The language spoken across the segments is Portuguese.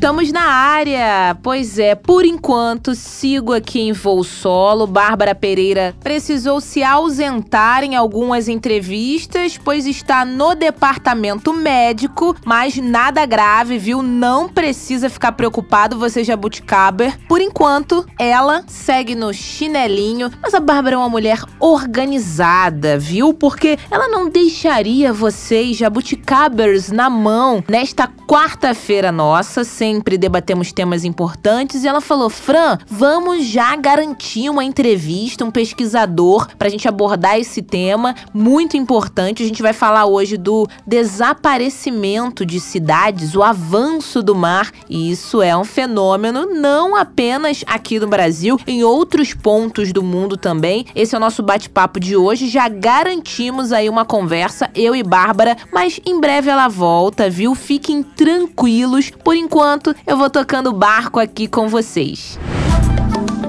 Estamos na área. Pois é, por enquanto sigo aqui em voo solo. Bárbara Pereira precisou se ausentar em algumas entrevistas, pois está no departamento médico, mas nada grave, viu? Não precisa ficar preocupado, você jabuticaber. Por enquanto, ela segue no chinelinho, mas a Bárbara é uma mulher organizada, viu? Porque ela não deixaria vocês jabuticabers na mão nesta quarta-feira nossa, sem sempre debatemos temas importantes, e ela falou: Fran, vamos já garantir uma entrevista, um pesquisador, para a gente abordar esse tema muito importante. A gente vai falar hoje do desaparecimento de cidades, o avanço do mar, e isso é um fenômeno não apenas aqui no Brasil, em outros pontos do mundo também. Esse é o nosso bate-papo de hoje. Já garantimos aí uma conversa, eu e Bárbara, mas em breve ela volta, viu? Fiquem tranquilos. Por enquanto, enquanto eu vou tocando barco aqui com vocês.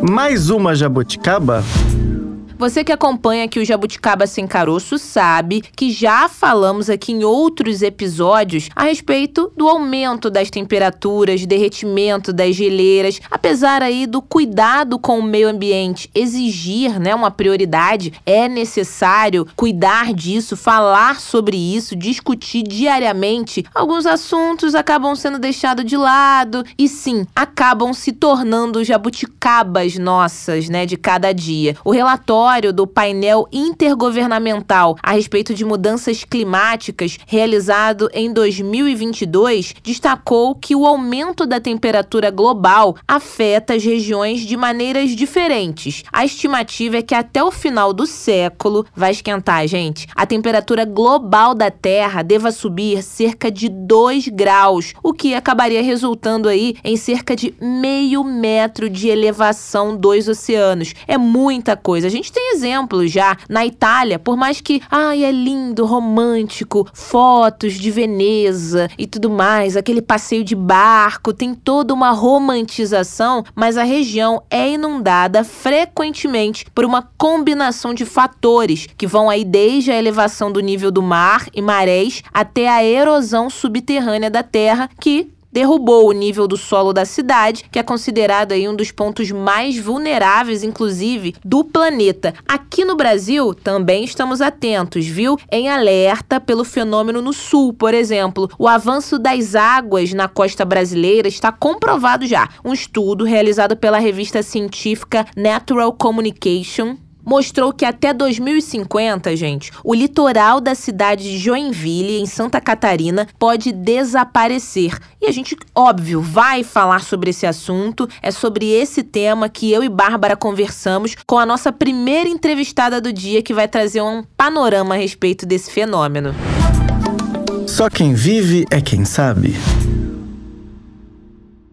Mais uma jabuticaba? Você que acompanha aqui o Jabuticaba Sem Caroço sabe que já falamos aqui em outros episódios a respeito do aumento das temperaturas, derretimento das geleiras, apesar aí do cuidado com o meio ambiente exigir, né, uma prioridade, é necessário cuidar disso, falar sobre isso, discutir diariamente. Alguns assuntos acabam sendo deixados de lado e sim, acabam se tornando jabuticabas nossas, né, de cada dia. O relatório relatório do painel intergovernamental a respeito de mudanças climáticas, realizado em 2022, destacou que o aumento da temperatura global afeta as regiões de maneiras diferentes. A estimativa é que até o final do século vai esquentar, gente. A temperatura global da Terra deva subir cerca de 2 graus, o que acabaria resultando aí em cerca de meio metro de elevação dos oceanos. É muita coisa. A gente tem tem exemplos já na Itália, por mais que, ai, é lindo, romântico, fotos de Veneza e tudo mais, aquele passeio de barco, tem toda uma romantização, mas a região é inundada frequentemente por uma combinação de fatores que vão aí desde a elevação do nível do mar e marés até a erosão subterrânea da terra que derrubou o nível do solo da cidade, que é considerado aí um dos pontos mais vulneráveis, inclusive, do planeta. Aqui no Brasil, também estamos atentos, viu? Em alerta pelo fenômeno no sul, por exemplo. O avanço das águas na costa brasileira está comprovado já. Um estudo realizado pela revista científica Natural Communication mostrou que até 2050, gente, o litoral da cidade de Joinville, em Santa Catarina, pode desaparecer. E a gente, óbvio, vai falar sobre esse assunto. É sobre esse tema que eu e Bárbara conversamos com a nossa primeira entrevistada do dia, que vai trazer um panorama a respeito desse fenômeno. Só quem vive é quem sabe.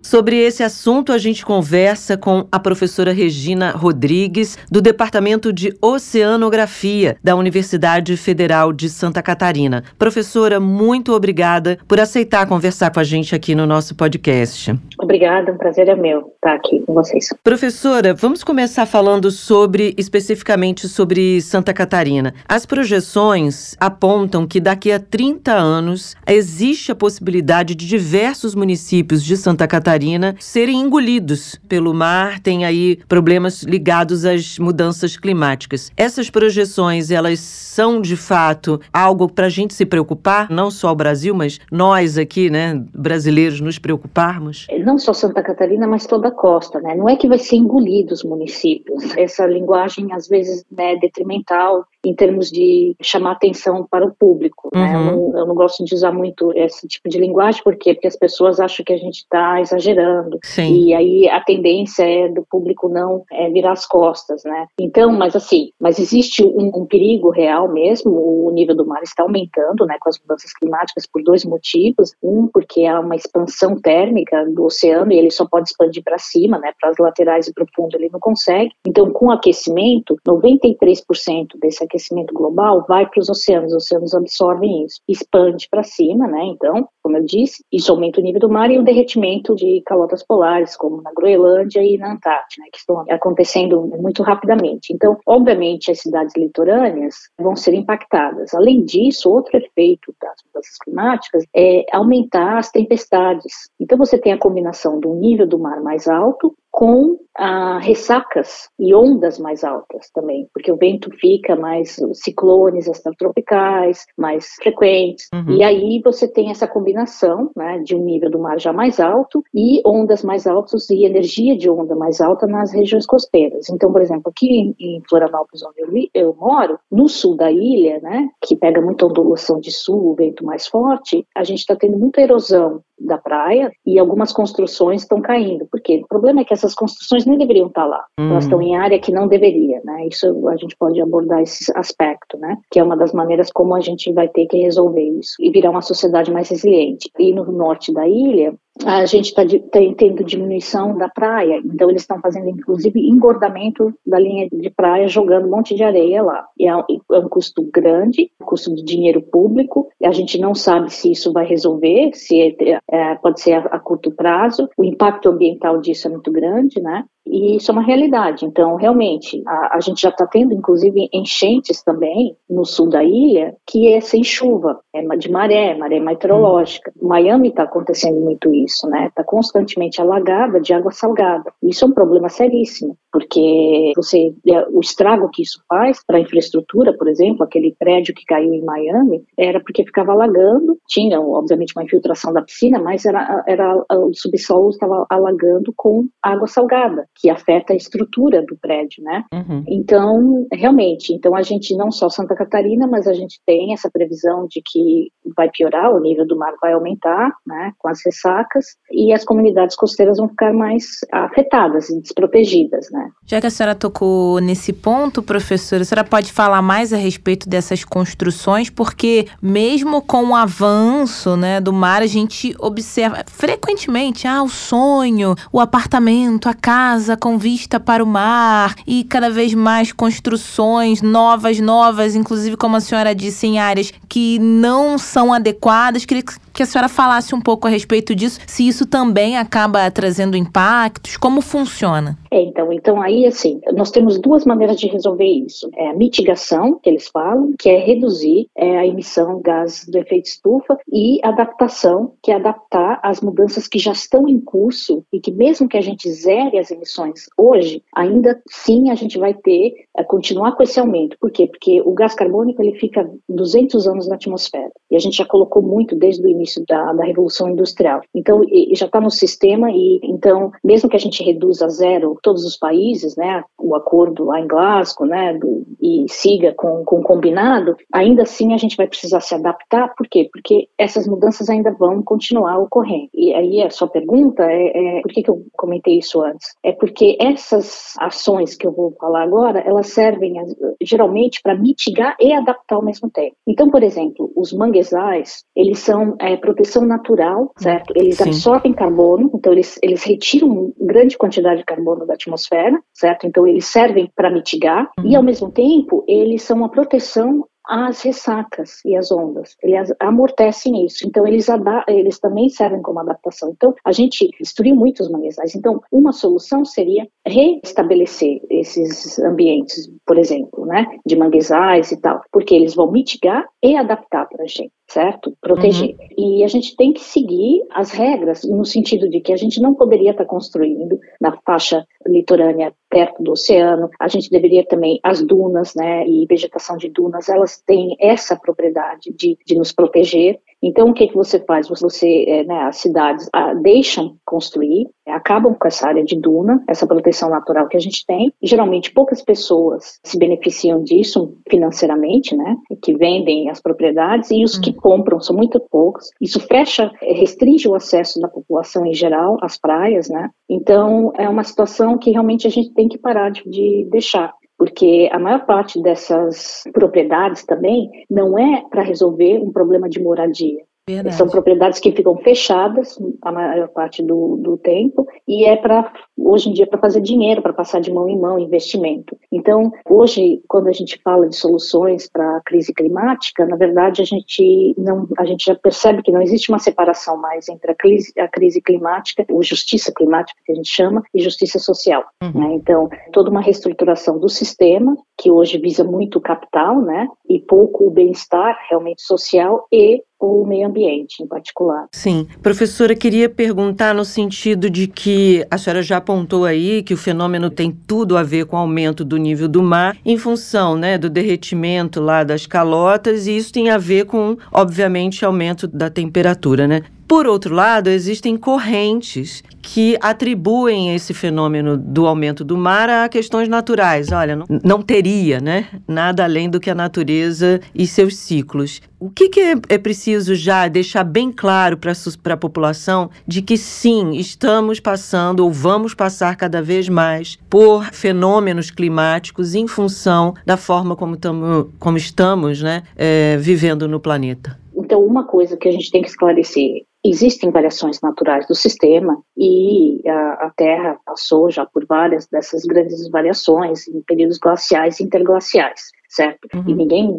Sobre esse assunto, a gente conversa com a professora Regina Rodrigues, do Departamento de Oceanografia da Universidade Federal de Santa Catarina. Professora, muito obrigada por aceitar conversar com a gente aqui no nosso podcast. Obrigada, um prazer é meu estar aqui com vocês. Professora, vamos começar falando sobre, especificamente sobre Santa Catarina. As projeções apontam que daqui a 30 anos existe a possibilidade de diversos municípios de Santa Catarina Catarina serem engolidos pelo mar, tem aí problemas ligados às mudanças climáticas. Essas projeções, elas são de fato algo para a gente se preocupar, não só o Brasil, mas nós aqui, né, brasileiros, nos preocuparmos? Não só Santa Catarina, mas toda a costa, né? Não é que vai ser engolido os municípios. Essa linguagem, às vezes, né, é detrimental em termos de chamar atenção para o público. Né? Eu, não, eu, não, gosto de usar muito esse tipo de linguagem, por quê? Porque as pessoas acham que a gente está exagerando. Sim. E aí a tendência é do público não é, virar as costas, né? Então, mas assim, mas existe um, um, perigo real mesmo, o nível do mar está aumentando, né, com as mudanças climáticas por dois motivos. Um, porque há uma expansão térmica do oceano e ele só pode expandir para cima, né, para as laterais e para o fundo ele não consegue. Então, com o aquecimento, 93% desse aquecimento aquecimento global vai para os oceanos, os oceanos absorvem isso, expande para cima, né? Então, como eu disse, isso aumenta o nível do mar e o derretimento de calotas polares, como na Groenlândia e na Antártida, né, que estão acontecendo muito rapidamente. Então, obviamente, as cidades litorâneas vão ser impactadas. Além disso, outro efeito das mudanças climáticas é aumentar as tempestades. Então, você tem a combinação do nível do mar mais alto com ah, ressacas e ondas mais altas também, porque o vento fica mais ciclones extratropicais, mais frequentes, uhum. e aí você tem essa combinação né, de um nível do mar já mais alto e ondas mais altas e energia de onda mais alta nas regiões costeiras. Então, por exemplo, aqui em, Florianópolis, onde eu, eu, moro, no sul da ilha, né, que pega muita ondulação de sul, vento mais forte, a gente está tendo muita erosão da praia e algumas construções estão caindo. Porque o problema é que essas construções nem deveriam estar lá. Uhum. Elas estão em área que não deveria, né? Isso a gente pode abordar esse aspecto, né? Que é uma das maneiras como a gente vai ter que resolver isso e virar uma sociedade mais resiliente. E no norte da ilha, a gente está tá tendo diminuição da praia, então eles estão fazendo inclusive engordamento da linha de praia, jogando um monte de areia lá. É, é um custo grande, custo de dinheiro público, a gente não sabe se isso vai resolver, se é, é, pode ser a, a curto prazo, o impacto ambiental disso é muito grande, né? E isso é uma realidade. Então, realmente, a, a gente já está tendo, inclusive, enchentes também no sul da ilha, que é sem chuva, é de maré, maré meteorológica. Miami está acontecendo muito isso, né? Está constantemente alagada de água salgada. Isso é um problema seríssimo, porque você, é, o estrago que isso faz para a infraestrutura, por exemplo, aquele prédio que caiu em Miami, era porque ficava alagando. Tinha, obviamente, uma infiltração da piscina, mas era, era o subsolo estava alagando com água salgada que afeta a estrutura do prédio, né? Uhum. Então, realmente, então a gente não só Santa Catarina, mas a gente tem essa previsão de que vai piorar, o nível do mar vai aumentar, né, com as ressacas, e as comunidades costeiras vão ficar mais afetadas e desprotegidas, né? Já que a senhora tocou nesse ponto, professora, a senhora pode falar mais a respeito dessas construções, porque mesmo com o avanço, né, do mar, a gente observa frequentemente, ah, o sonho, o apartamento, a casa, casa com vista para o mar e cada vez mais construções novas, novas, inclusive, como a senhora disse, em áreas que não são adequadas. Queria que a senhora falasse um pouco a respeito disso, se isso também acaba trazendo impactos, como funciona? É, então, então aí assim, nós temos duas maneiras de resolver isso. É a mitigação, que eles falam, que é reduzir é, a emissão de gases do efeito estufa, e adaptação, que é adaptar às mudanças que já estão em curso e que mesmo que a gente zere as emissões hoje, ainda sim a gente vai ter, é, continuar com esse aumento. Por quê? Porque o gás carbônico ele fica 200 anos na atmosfera. E a gente já colocou muito desde o início da, da Revolução Industrial. Então, já está no sistema e, então, mesmo que a gente reduza a zero todos os países, né, o acordo lá em Glasgow, né, do, e siga com, com o combinado, ainda assim a gente vai precisar se adaptar, por quê? Porque essas mudanças ainda vão continuar ocorrendo. E aí a sua pergunta é, é por que, que eu comentei isso antes? É porque essas ações que eu vou falar agora, elas servem geralmente para mitigar e adaptar ao mesmo tempo. Então, por exemplo, os manguezais, eles são é, proteção natural, certo? Eles Sim. absorvem carbono, então eles, eles retiram grande quantidade de carbono da atmosfera, certo? Então eles servem para mitigar uhum. e ao mesmo tempo eles são uma proteção as ressacas e as ondas. Eles amortecem isso. Então, eles, eles também servem como adaptação. Então, a gente destruiu muitos manguezais. Então, uma solução seria restabelecer esses ambientes, por exemplo, né, de manguezais e tal, porque eles vão mitigar e adaptar para a gente certo? Proteger. Uhum. E a gente tem que seguir as regras, no sentido de que a gente não poderia estar construindo na faixa litorânea perto do oceano, a gente deveria também, as dunas, né, e vegetação de dunas, elas têm essa propriedade de, de nos proteger, então, o que, que você faz? Você, é, né, as cidades a, ah, deixam construir, é, acabam com essa área de duna, essa proteção natural que a gente tem. Geralmente, poucas pessoas se beneficiam disso financeiramente, né, que vendem as propriedades, e os hum. que compram são muito poucos. Isso fecha, é, restringe o acesso da população em geral às praias, né. Então, é uma situação que realmente a gente tem que parar de, de deixar porque a maior parte dessas propriedades também não é para resolver um problema de moradia. Verdade. São propriedades que ficam fechadas a maior parte do, do tempo e é para hoje em dia para fazer dinheiro, para passar de mão em mão, investimento. Então, hoje, quando a gente fala de soluções para a crise climática, na verdade a gente não, a gente já percebe que não existe uma separação mais entre a crise, a crise climática, ou justiça climática que a gente chama, e justiça social. Uhum. Né? Então, toda uma reestruturação do sistema que hoje visa muito o capital, né, e pouco o bem-estar realmente social e o meio ambiente em particular. Sim. Professora, queria perguntar no sentido de que a senhora já apontou aí que o fenômeno tem tudo a ver com o aumento do nível do mar em função, né, do derretimento lá das calotas e isso tem a ver com, obviamente, aumento da temperatura, né? Por outro lado, existem correntes que atribuem esse fenômeno do aumento do mar a questões naturais. Olha, não, não teria, né? Nada além do que a natureza e seus ciclos. O que, que é, é preciso já deixar bem claro para a população de que sim, estamos passando ou vamos passar cada vez mais por fenômenos climáticos em função da forma como, tamo, como estamos né, é, vivendo no planeta? Então, uma coisa que a gente tem que esclarecer existem variações naturais do sistema e a, a, Terra passou já por várias dessas grandes variações em períodos glaciais e interglaciais, certo? Uhum. E ninguém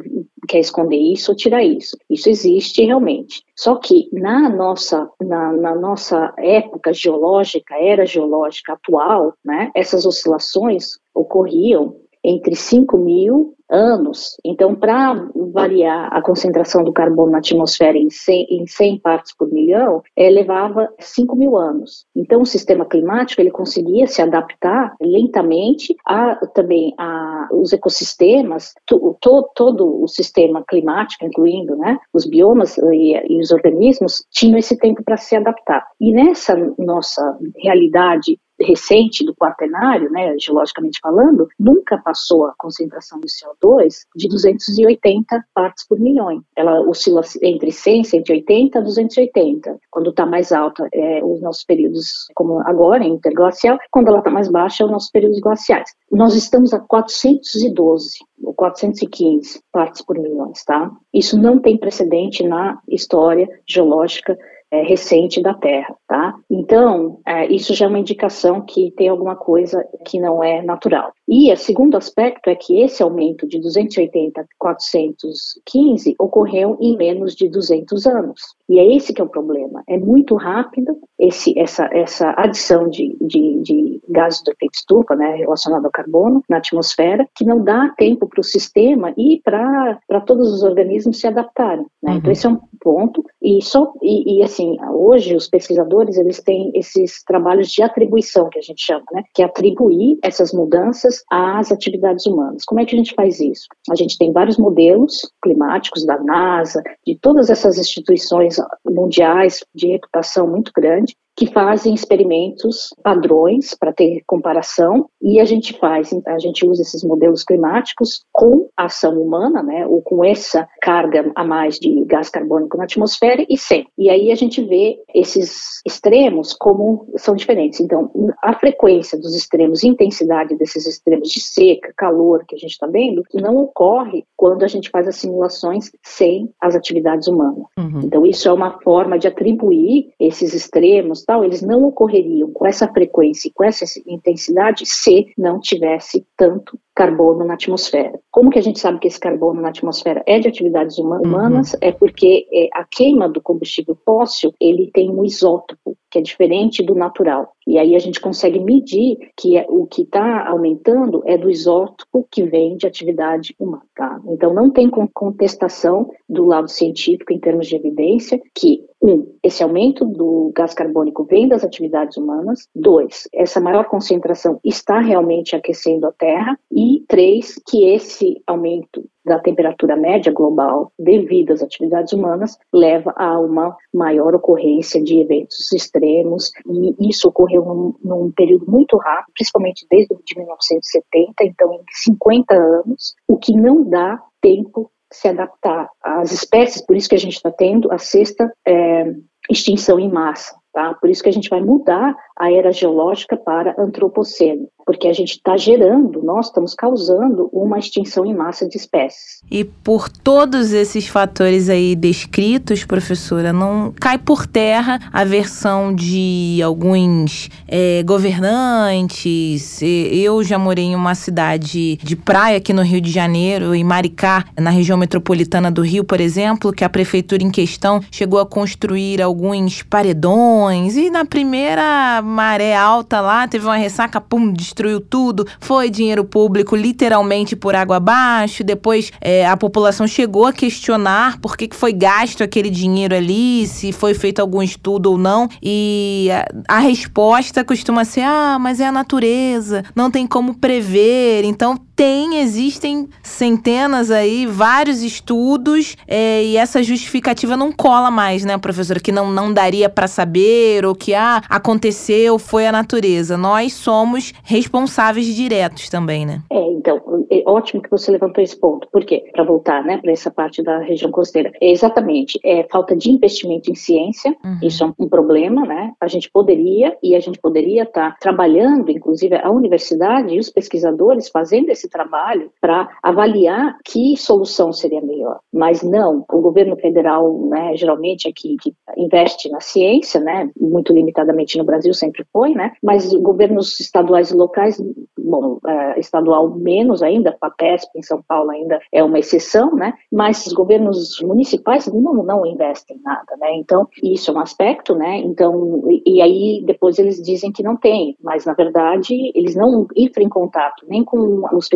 quer esconder isso ou tirar isso. Isso existe realmente. Só que na nossa, na, na nossa época geológica, era geológica atual, né, essas oscilações ocorriam entre 5 mil anos. Então, para variar a concentração do carbono na atmosfera em 100, em 100 partes por milhão, é, levava 5 mil anos. Então, o sistema climático ele conseguia se adaptar lentamente a também a, os ecossistemas, to, to, todo o sistema climático, incluindo né, os biomas e, e os organismos, tinham esse tempo para se adaptar. E nessa nossa realidade recente do quaternário, né, geologicamente falando, nunca passou a concentração de CO2 de 280 partes por milhão. Ela oscila entre 100, 180 a 280. Quando está mais alta, é os nossos períodos, como agora, interglacial. Quando ela está mais baixa, é os nossos períodos glaciais. Nós estamos a 412 ou 415 partes por milhão, tá? Isso não tem precedente na história geológica é, recente da Terra, tá? Então, é, isso já é uma indicação que tem alguma coisa que não é natural. E o segundo aspecto é que esse aumento de 280 a 415 ocorreu em menos de 200 anos. E é esse que é o problema. É muito rápido esse, essa, essa adição de, de, de gases do efeito estufa, né, relacionado ao carbono, na atmosfera, que não dá tempo para o sistema e para todos os organismos se adaptarem. Né? Uhum. Então, esse é um ponto. E, só, e, e, assim, hoje os pesquisadores eles têm esses trabalhos de atribuição, que a gente chama, né, que é atribuir essas mudanças às atividades humanas. Como é que a gente faz isso? A gente tem vários modelos climáticos da NASA, de todas essas instituições mundiais de reputação muito grande, que fazem experimentos padrões para ter comparação e a gente faz, a gente usa esses modelos climáticos com ação humana, né, ou com essa carga a mais de gás carbônico na atmosfera e sem. E aí a gente vê esses extremos como são diferentes. Então, a frequência dos extremos, intensidade desses extremos de seca, calor que a gente está vendo, não ocorre quando a gente faz as simulações sem as atividades humanas. Uhum. Então, isso é uma forma de atribuir esses extremos eles não ocorreriam com essa frequência e com essa intensidade se não tivesse tanto carbono na atmosfera. Como que a gente sabe que esse carbono na atmosfera é de atividades uhum. humanas? Uhum. É porque é, a queima do combustível fóssil, ele tem um isótopo, que é diferente do natural. E aí a gente consegue medir que é, o que está aumentando é do isótopo que vem de atividade humana. Tá? Então não tem contestação do lado científico em termos de evidência que um, esse aumento do gás carbônico vem das atividades humanas. Dois, essa maior concentração está realmente aquecendo a Terra. E três, que esse aumento da temperatura média global devido às atividades humanas leva a uma maior ocorrência de eventos extremos e isso ocorreu num, num período muito rápido, principalmente desde de 1970, então em 50 anos, o que não dá tempo se adaptar às espécies, por isso que a gente está tendo a sexta é, extinção em massa. Tá? Por isso que a gente vai mudar a era geológica para antropoceno. porque a gente está gerando, nós estamos causando uma extinção em massa de espécies. E por todos esses fatores aí descritos, professora, não cai por terra a versão de alguns é, governantes. Eu já morei em uma cidade de praia aqui no Rio de Janeiro, em Maricá, na região metropolitana do Rio, por exemplo, que a prefeitura em questão chegou a construir alguns paredões e na primeira maré alta lá teve uma ressaca, pum, destruiu tudo. Foi dinheiro público literalmente por água abaixo. Depois é, a população chegou a questionar por que, que foi gasto aquele dinheiro ali, se foi feito algum estudo ou não. E a, a resposta costuma ser: ah, mas é a natureza, não tem como prever. Então tem, existem centenas aí, vários estudos, é, e essa justificativa não cola mais, né, professora? Que não, não daria para saber, ou que ah, aconteceu, foi a natureza. Nós somos responsáveis diretos também, né? É, então, é ótimo que você levantou esse ponto. Por quê? Para voltar, né, para essa parte da região costeira. É exatamente, é falta de investimento em ciência, uhum. isso é um problema, né? A gente poderia, e a gente poderia estar tá trabalhando, inclusive a universidade e os pesquisadores fazendo esse trabalho para avaliar que solução seria melhor. Mas não, o governo federal, né, geralmente aqui que investe na ciência, né, muito limitadamente no Brasil sempre foi, né, mas governos estaduais e locais, bom, é, estadual menos ainda, a PESP em São Paulo ainda é uma exceção, né, mas os governos municipais não, não investem nada, né, então isso é um aspecto, né, então, e, e aí depois eles dizem que não tem, mas na verdade eles não entram em contato nem com os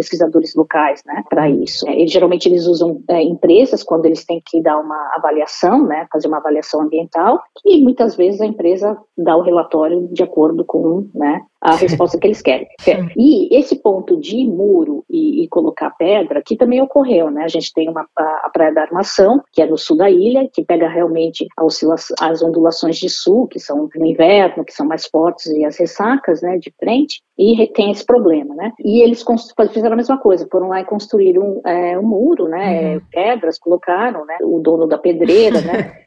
locais, né, para isso. É, geralmente eles usam é, empresas quando eles têm que dar uma avaliação, né, fazer uma avaliação ambiental, e muitas vezes a empresa dá o relatório de acordo com, né, a resposta que eles querem. E esse ponto de muro e, e, colocar pedra, aqui também ocorreu, né? A gente tem uma, a, a, Praia da Armação, que é no sul da ilha, que pega realmente as ondulações de sul, que são no inverno, que são mais fortes, e as ressacas, né, de frente, e tem esse problema, né? E eles fizeram a mesma coisa, foram lá e construíram é, um muro, né? Uhum. Pedras, colocaram, né? O dono da pedreira, né?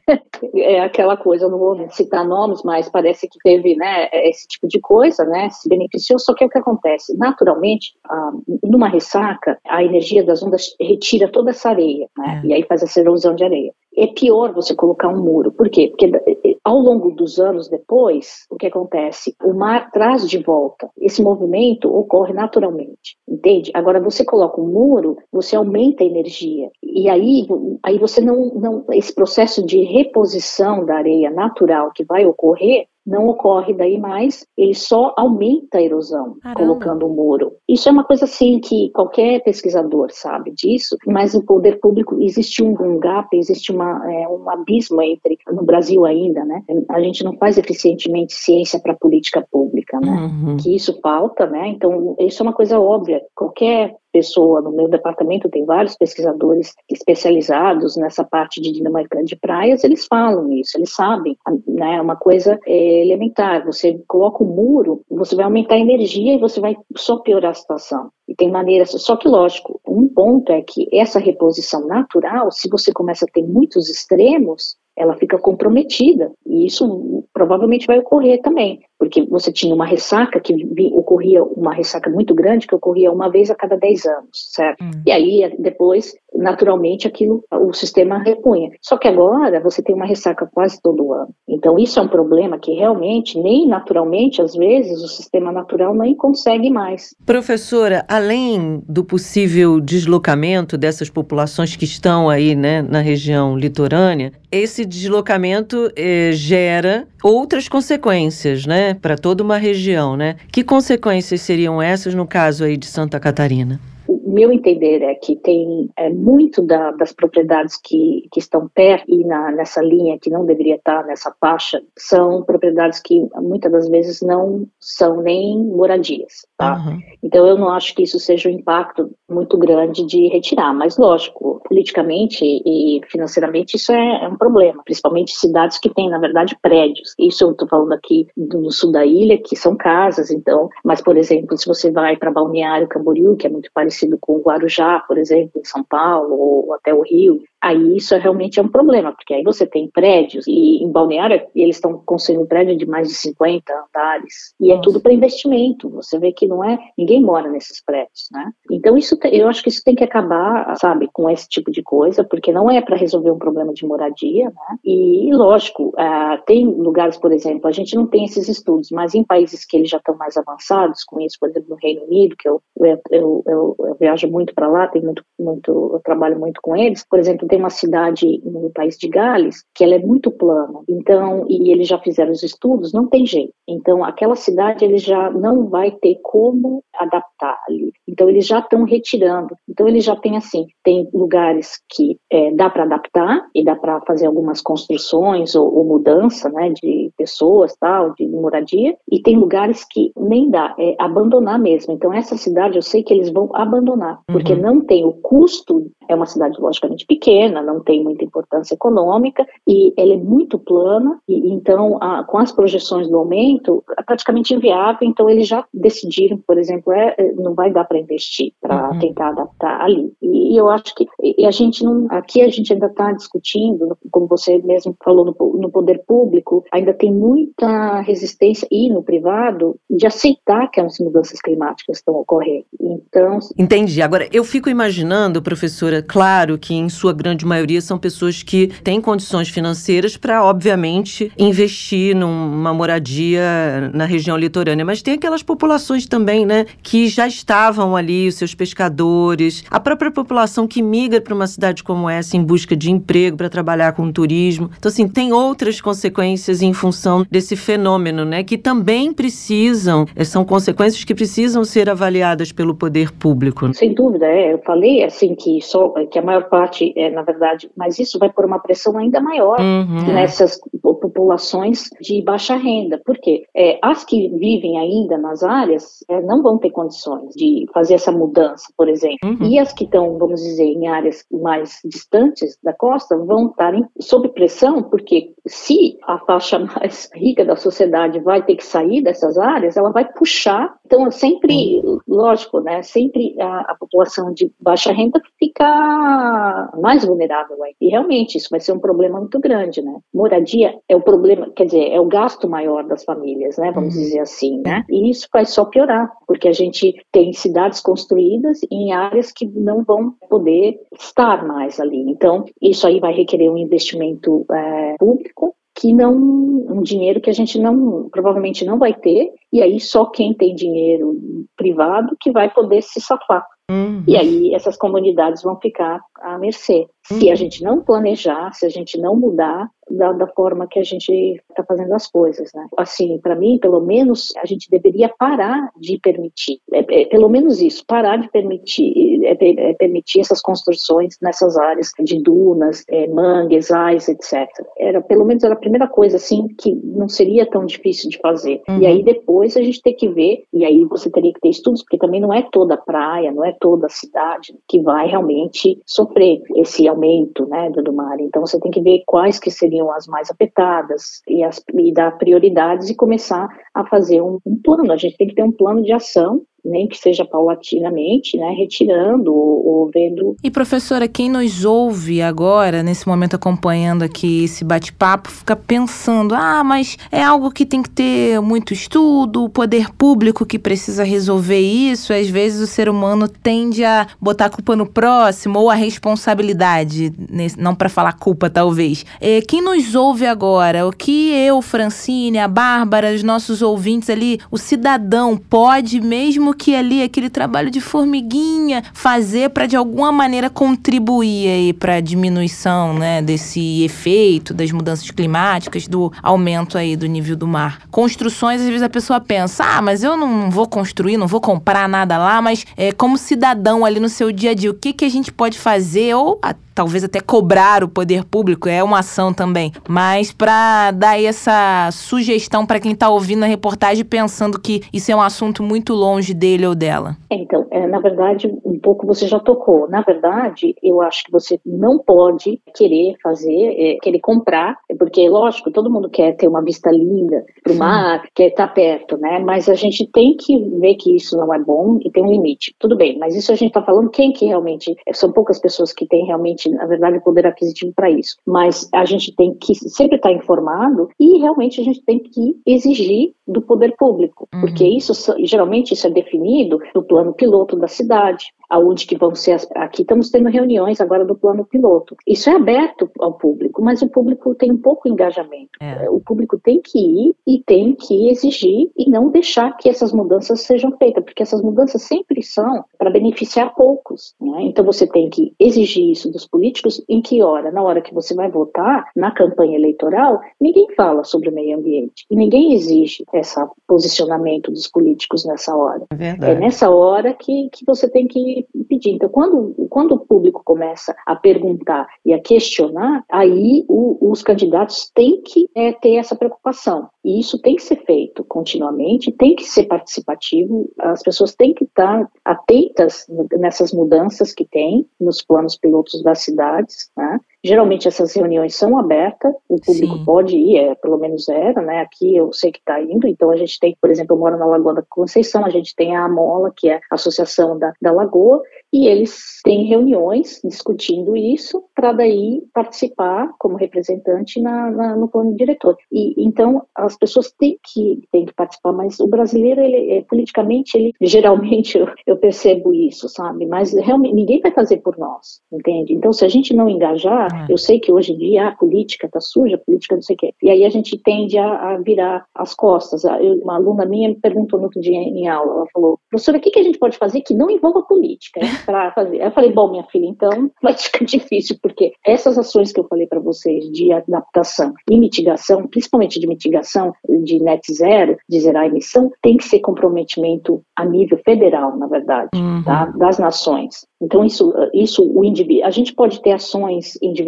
é aquela coisa, eu não vou citar nomes, mas parece que teve, né? Esse tipo de coisa, né? Se beneficiou. Só que o que acontece? Naturalmente, ah, numa ressaca, a energia das ondas retira toda essa areia, né? É. E aí faz essa erosão de areia é pior você colocar um muro. Por quê? Porque eh, ao longo dos anos depois, o que acontece? O mar traz de volta. Esse movimento ocorre naturalmente, entende? Agora, você coloca um muro, você aumenta a energia. E aí, aí você não, não. Esse processo de reposição da areia natural que vai ocorrer não ocorre daí mais, ele só aumenta a erosão Caramba. colocando um muro. Isso é uma coisa assim que qualquer pesquisador sabe disso, mas o poder público existe um, um gap, existe uma, é, um abismo entre no Brasil ainda, né? A gente não faz eficientemente ciência para política pública, né? Uhum. Que isso falta, né? Então isso é uma coisa óbvia. Qualquer pessoa, no meu departamento tem vários pesquisadores especializados nessa parte de dinâmica de praias, eles falam isso, eles sabem, né, uma coisa é, elementar, você coloca um muro, você vai aumentar a energia e você vai só piorar a situação. E tem maneiras, só que lógico, um ponto é que essa reposição natural, se você começa a ter muitos extremos, ela fica comprometida. E isso provavelmente vai ocorrer também, porque você tinha uma ressaca que ocorria, uma ressaca muito grande, que ocorria uma vez a cada 10 anos, certo? Hum. E aí, depois, naturalmente, aquilo, o sistema repunha. Só que agora você tem uma ressaca quase todo ano. Então, isso é um problema que realmente, nem naturalmente, às vezes, o sistema natural nem consegue mais. Professora, além do possível deslocamento dessas populações que estão aí, né, na região litorânea, esse deslocamento eh, gera outras consequências, né, para toda uma região, né? Que consequências seriam essas no caso aí de Santa Catarina? Meu entender é que tem é, muito da, das propriedades que, que estão perto e na, nessa linha que não deveria estar nessa faixa são propriedades que muitas das vezes não são nem moradias. Tá? Uhum. Então eu não acho que isso seja um impacto muito grande de retirar, mas lógico, politicamente e financeiramente isso é, é um problema, principalmente cidades que têm na verdade prédios. Isso eu estou falando aqui no sul da ilha que são casas, então, mas por exemplo se você vai para Balneário Camboriú que é muito parecido o Guarujá, por exemplo, em São Paulo, ou até o Rio, aí isso é, realmente é um problema, porque aí você tem prédios, e em Balneário eles estão construindo prédio de mais de 50 andares, e é Nossa. é tudo para investimento, você vê que não é, ninguém mora nesses prédios, né? Então isso, eu acho que isso tem que acabar, sabe, com esse tipo de coisa, porque não é para resolver um problema de moradia, né? E, lógico, uh, tem lugares, por exemplo, a gente não tem esses estudos, mas em países que eles já estão mais avançados com isso, por exemplo, no Reino Unido, que eu, eu, eu, eu, eu viajo muito para lá, tem muito, muito, eu trabalho muito com eles, por exemplo, tem uma cidade no país de Gales que ela é muito plana, então, e eles já fizeram os estudos, não tem jeito. Então, aquela cidade ele já não vai ter como adaptar ali. Então, eles já estão retirando. Então, eles já têm assim, tem lugares que é, dá para adaptar e dá para fazer algumas construções ou, ou, mudança, né, de pessoas, tal, de moradia, e tem lugares que nem dá, é abandonar mesmo. Então, essa cidade eu sei que eles vão abandonar, porque uhum. não tem o custo, é uma cidade logicamente pequena, não tem muita importância econômica, e ela é muito plana, e então, a, com as projeções do aumento, é praticamente inviável, então eles já decidiram, por exemplo, é, é não vai dar para investir, para uhum. tentar adaptar ali. E, e, eu acho que e a gente não, aqui a gente ainda está discutindo, como você mesmo falou no, no poder público, ainda tem muita resistência e no privado de aceitar que as mudanças climáticas estão ocorrendo. Então, entendi. Agora eu fico imaginando, professora, claro que em sua grande maioria são pessoas que têm condições financeiras para, obviamente, investir numa moradia na região litorânea, mas tem aquelas populações também, né, que já estavam ali, os seus pescadores, a própria população que migra para uma cidade como essa em busca de emprego para trabalhar com turismo. Então, assim, tem outras consequências em função desse fenômeno, né, que também precisam, eh, são consequências que precisam ser avaliadas pelo poder público. Sem dúvida, é. Eu falei assim que só que a maior parte é na verdade, mas isso vai por uma pressão ainda maior uhum. nessas populações de baixa renda. Por quê? É, as que vivem ainda nas áreas é, não vão ter condições de fazer essa mudança, por exemplo. Uhum. E as que estão, vamos dizer, em áreas mais distantes da costa vão estar em, sob pressão, porque se a faixa mais rica da sociedade vai ter que sair dessas áreas, ela vai puxar. Então, é sempre, lógico, né? Sempre a, a população de baixa renda fica mais vulnerável. Aí. E realmente isso vai ser um problema muito grande, né? Moradia é o problema, quer dizer, é o gasto maior das famílias, né? Vamos uhum. dizer assim, né? E isso vai só piorar, porque a gente tem cidades construídas em áreas que não vão poder estar mais ali. Então, isso aí vai requerer um investimento é, público que não um dinheiro que a gente não provavelmente não vai ter e aí só quem tem dinheiro privado que vai poder se safar. Uhum. E aí essas comunidades vão ficar à mercê. Uhum. Se a gente não planejar, se a gente não mudar da, da forma que a gente está fazendo as coisas, né? Assim, para mim, pelo menos, a gente deveria parar de permitir, é, é, pelo menos isso, parar de permitir, é, é permitir essas construções nessas áreas de dunas, é, mangues, ais, etc. Era, pelo menos, era a primeira coisa, assim, que não seria tão difícil de fazer. Uhum. E aí depois a gente tem que ver, e aí você teria que ter estudos, porque também não é toda a praia, não é toda a cidade que vai realmente sofrer esse aumento né, do mar. Então você tem que ver quais que seriam as mais afetadas e, as, e dar prioridades e começar a fazer um, um plano. A gente tem que ter um plano de ação nem que seja paulatinamente, né, retirando ou, ou, vendo. E professora, quem nos ouve agora, nesse momento acompanhando aqui esse bate-papo, fica pensando: ah, mas é algo que tem que ter muito estudo, o poder público que precisa resolver isso. Às vezes o ser humano tende a botar a culpa no próximo ou a responsabilidade, não para falar culpa, talvez. É, quem nos ouve agora, o que eu, Francine, a Bárbara, os nossos ouvintes ali, o cidadão pode mesmo que ali aquele trabalho de formiguinha fazer para de alguma maneira contribuir aí para a diminuição, né, desse efeito das mudanças climáticas, do aumento aí do nível do mar. Construções, às vezes a pessoa pensa: "Ah, mas eu não vou construir, não vou comprar nada lá", mas é como cidadão ali no seu dia a dia, o que que a gente pode fazer ou até talvez até cobrar o poder público, é uma ação também, mas para dar essa sugestão para quem está ouvindo a reportagem pensando que isso é um assunto muito longe dele ou dela. Então, é, na verdade, um pouco você já tocou. Na verdade, eu acho que você não pode querer fazer, é, querer comprar, porque, lógico, todo mundo quer ter uma vista linda para o mar, quer estar tá perto, né? Mas a gente tem que ver que isso não é bom e tem um limite. Tudo bem, mas isso a gente está falando quem que realmente, são poucas pessoas que têm realmente na verdade, poder aquisitivo para isso. Mas a gente tem que sempre estar informado e realmente a gente tem que exigir do poder público, uhum. porque isso geralmente isso é definido no plano piloto da cidade, aonde que vão ser as, aqui estamos tendo reuniões agora do plano piloto. Isso é aberto ao público, mas o público tem um pouco engajamento. É. O público tem que ir e tem que exigir e não deixar que essas mudanças sejam feitas, porque essas mudanças sempre são para beneficiar poucos. Né? Então você tem que exigir isso dos políticos em que hora? Na hora que você vai votar, na campanha eleitoral, ninguém fala sobre o meio ambiente e ninguém exige esse posicionamento dos políticos nessa hora. É, é nessa hora que, que você tem que pedir. Então, quando, quando o público começa a perguntar e a questionar, aí o, os candidatos têm que é, ter essa preocupação. E isso tem que ser feito continuamente, tem que ser participativo, as pessoas têm que estar atentas nessas mudanças que tem nos planos pilotos das cidades, né? Geralmente essas reuniões são abertas, o público Sim. pode ir, é, pelo menos era, né? Aqui eu sei que está indo, então a gente tem, por exemplo, eu moro na Lagoa da Conceição, a gente tem a AMOLA, que é a Associação da, da Lagoa, e eles têm reuniões discutindo isso para daí participar como representante na, na, no plano diretor. E então as pessoas têm que têm que participar, mas o brasileiro ele é, politicamente ele geralmente eu, eu percebo isso, sabe? Mas realmente ninguém vai fazer por nós, entende? Então se a gente não engajar ah. Eu sei que hoje em dia a política está suja, a política não sei o quê. E aí a gente tende a, a virar as costas. Eu, uma aluna minha me perguntou no outro dia em aula, ela falou, professora, o que, que a gente pode fazer que não envolva política para fazer? Eu falei, bom, minha filha, então vai ficar difícil, porque essas ações que eu falei para vocês de adaptação e mitigação, principalmente de mitigação de net zero, de zerar a emissão, tem que ser comprometimento a nível federal, na verdade, uhum. tá? das nações. Então, isso, isso o indivíduo, a gente pode ter ações individuais,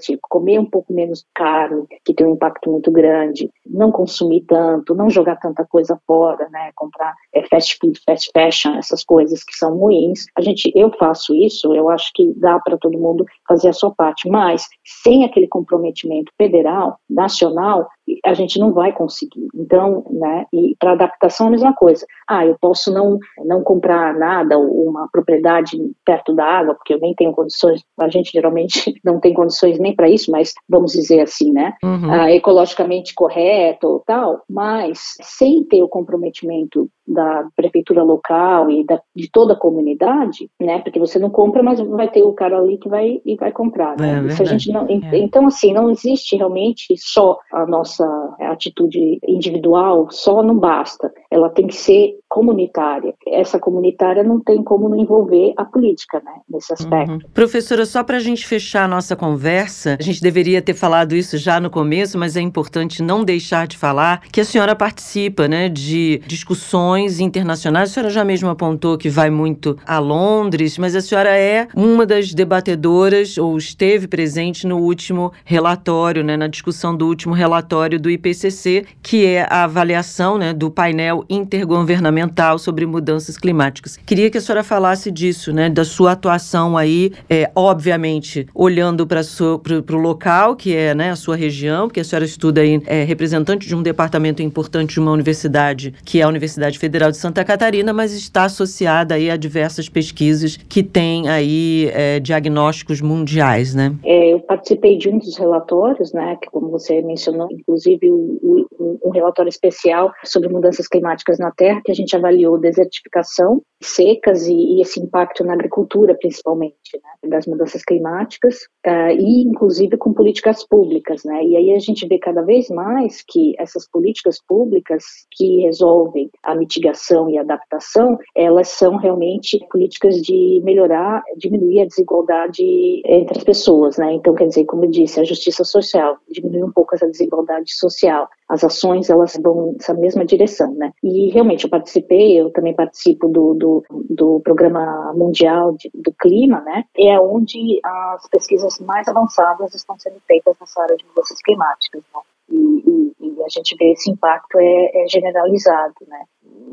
tipo comer um pouco menos carne, que tem um impacto muito grande, não consumir tanto, não jogar tanta coisa fora, né? Comprar é, fast food, fast fashion, essas coisas que são ruins. A gente, eu faço isso, eu acho que dá para todo mundo fazer a sua parte, mas sem aquele comprometimento federal, nacional, a gente não vai conseguir. Então, né, e para adaptação a mesma coisa. Ah, eu posso não, não comprar nada, uma propriedade perto da água, porque eu nem tenho condições, a gente geralmente não tem condições nem para isso, mas vamos dizer assim, né, uhum. ah, ecologicamente correto tal, mas sem ter o comprometimento da prefeitura local e da, de toda a comunidade, né? Porque você não compra, mas vai ter o cara ali que vai e vai comprar. Né? É, Se a gente não, é. Então, assim, não existe realmente só a nossa atitude individual, só não basta. Ela tem que ser comunitária. Essa comunitária não tem como não envolver a política, né? Nesse aspecto. Uhum. Professora, só para a gente fechar a nossa conversa, a gente deveria ter falado isso já no começo, mas é importante não deixar de falar que a senhora participa, né, de discussões internacionais. A senhora já mesmo apontou que vai muito a Londres, mas a senhora é uma das debatedoras ou esteve presente no último relatório, né, na discussão do último relatório do IPCC, que é a avaliação né, do painel intergovernamental sobre mudanças climáticas. Queria que a senhora falasse disso, né, da sua atuação aí, é, obviamente, olhando para o local, que é né, a sua região, porque a senhora estuda aí, é representante de um departamento importante de uma universidade, que é a Universidade Federal Federal de Santa Catarina, mas está associada aí a diversas pesquisas que têm aí é, diagnósticos mundiais, né? É, eu participei de um dos relatórios, né, que como você mencionou, inclusive o, o, um relatório especial sobre mudanças climáticas na Terra, que a gente avaliou desertificação, secas e, e esse impacto na agricultura, principalmente, né, das mudanças climáticas, uh, e inclusive com políticas públicas, né? E aí a gente vê cada vez mais que essas políticas públicas que resolvem a mitigação e adaptação, elas são realmente políticas de melhorar, diminuir a desigualdade entre as pessoas, né? Então, quer dizer, como eu disse, a justiça social, diminuir um pouco essa desigualdade social. As ações, elas vão nessa mesma direção, né? E realmente eu participei, eu também participo do, do, do Programa Mundial de, do Clima, né? É onde as pesquisas mais avançadas estão sendo feitas nessa área de mudanças climáticas, né? E, e, e, a gente vê esse impacto é, é generalizado, né?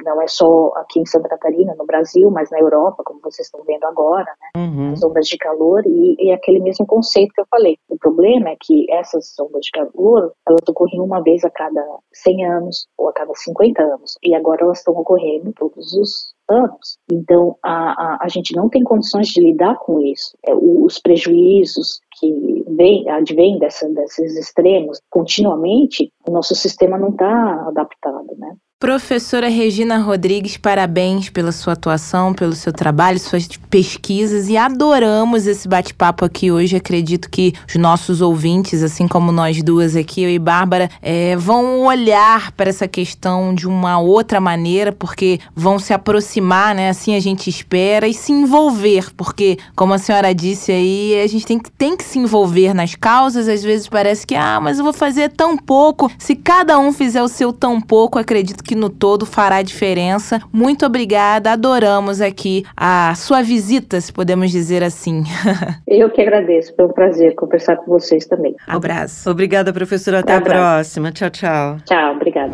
Não é só aqui em Santa Catarina, no Brasil, mas na Europa, como vocês estão vendo agora, né? Uhum. As ondas de calor e, e, aquele mesmo conceito que eu falei. O problema é que essas ondas de calor, elas ocorriam uma vez a cada 100 anos ou a cada 50 anos. E agora elas estão ocorrendo todos os anos. Então, a, a, a gente não tem condições de lidar com isso. É, os prejuízos que vem, advêm dessa, desses extremos continuamente, o nosso sistema não está adaptado, né? Professora Regina Rodrigues, parabéns pela sua atuação, pelo seu trabalho, suas pesquisas e adoramos esse bate-papo aqui hoje. Acredito que os nossos ouvintes, assim como nós duas aqui, eu e Bárbara, é, vão olhar para essa questão de uma outra maneira, porque vão se aproximar, né? Assim a gente espera, e se envolver, porque, como a senhora disse aí, a gente tem que, tem que se envolver nas causas. Às vezes parece que, ah, mas eu vou fazer tão pouco. Se cada um fizer o seu tão pouco, acredito que no todo fará diferença. Muito obrigada, adoramos aqui a sua visita, se podemos dizer assim. Eu que agradeço, foi um prazer conversar com vocês também. Abraço. Obrigada, professora. Até Abraço. a próxima. Tchau, tchau. Tchau, obrigada.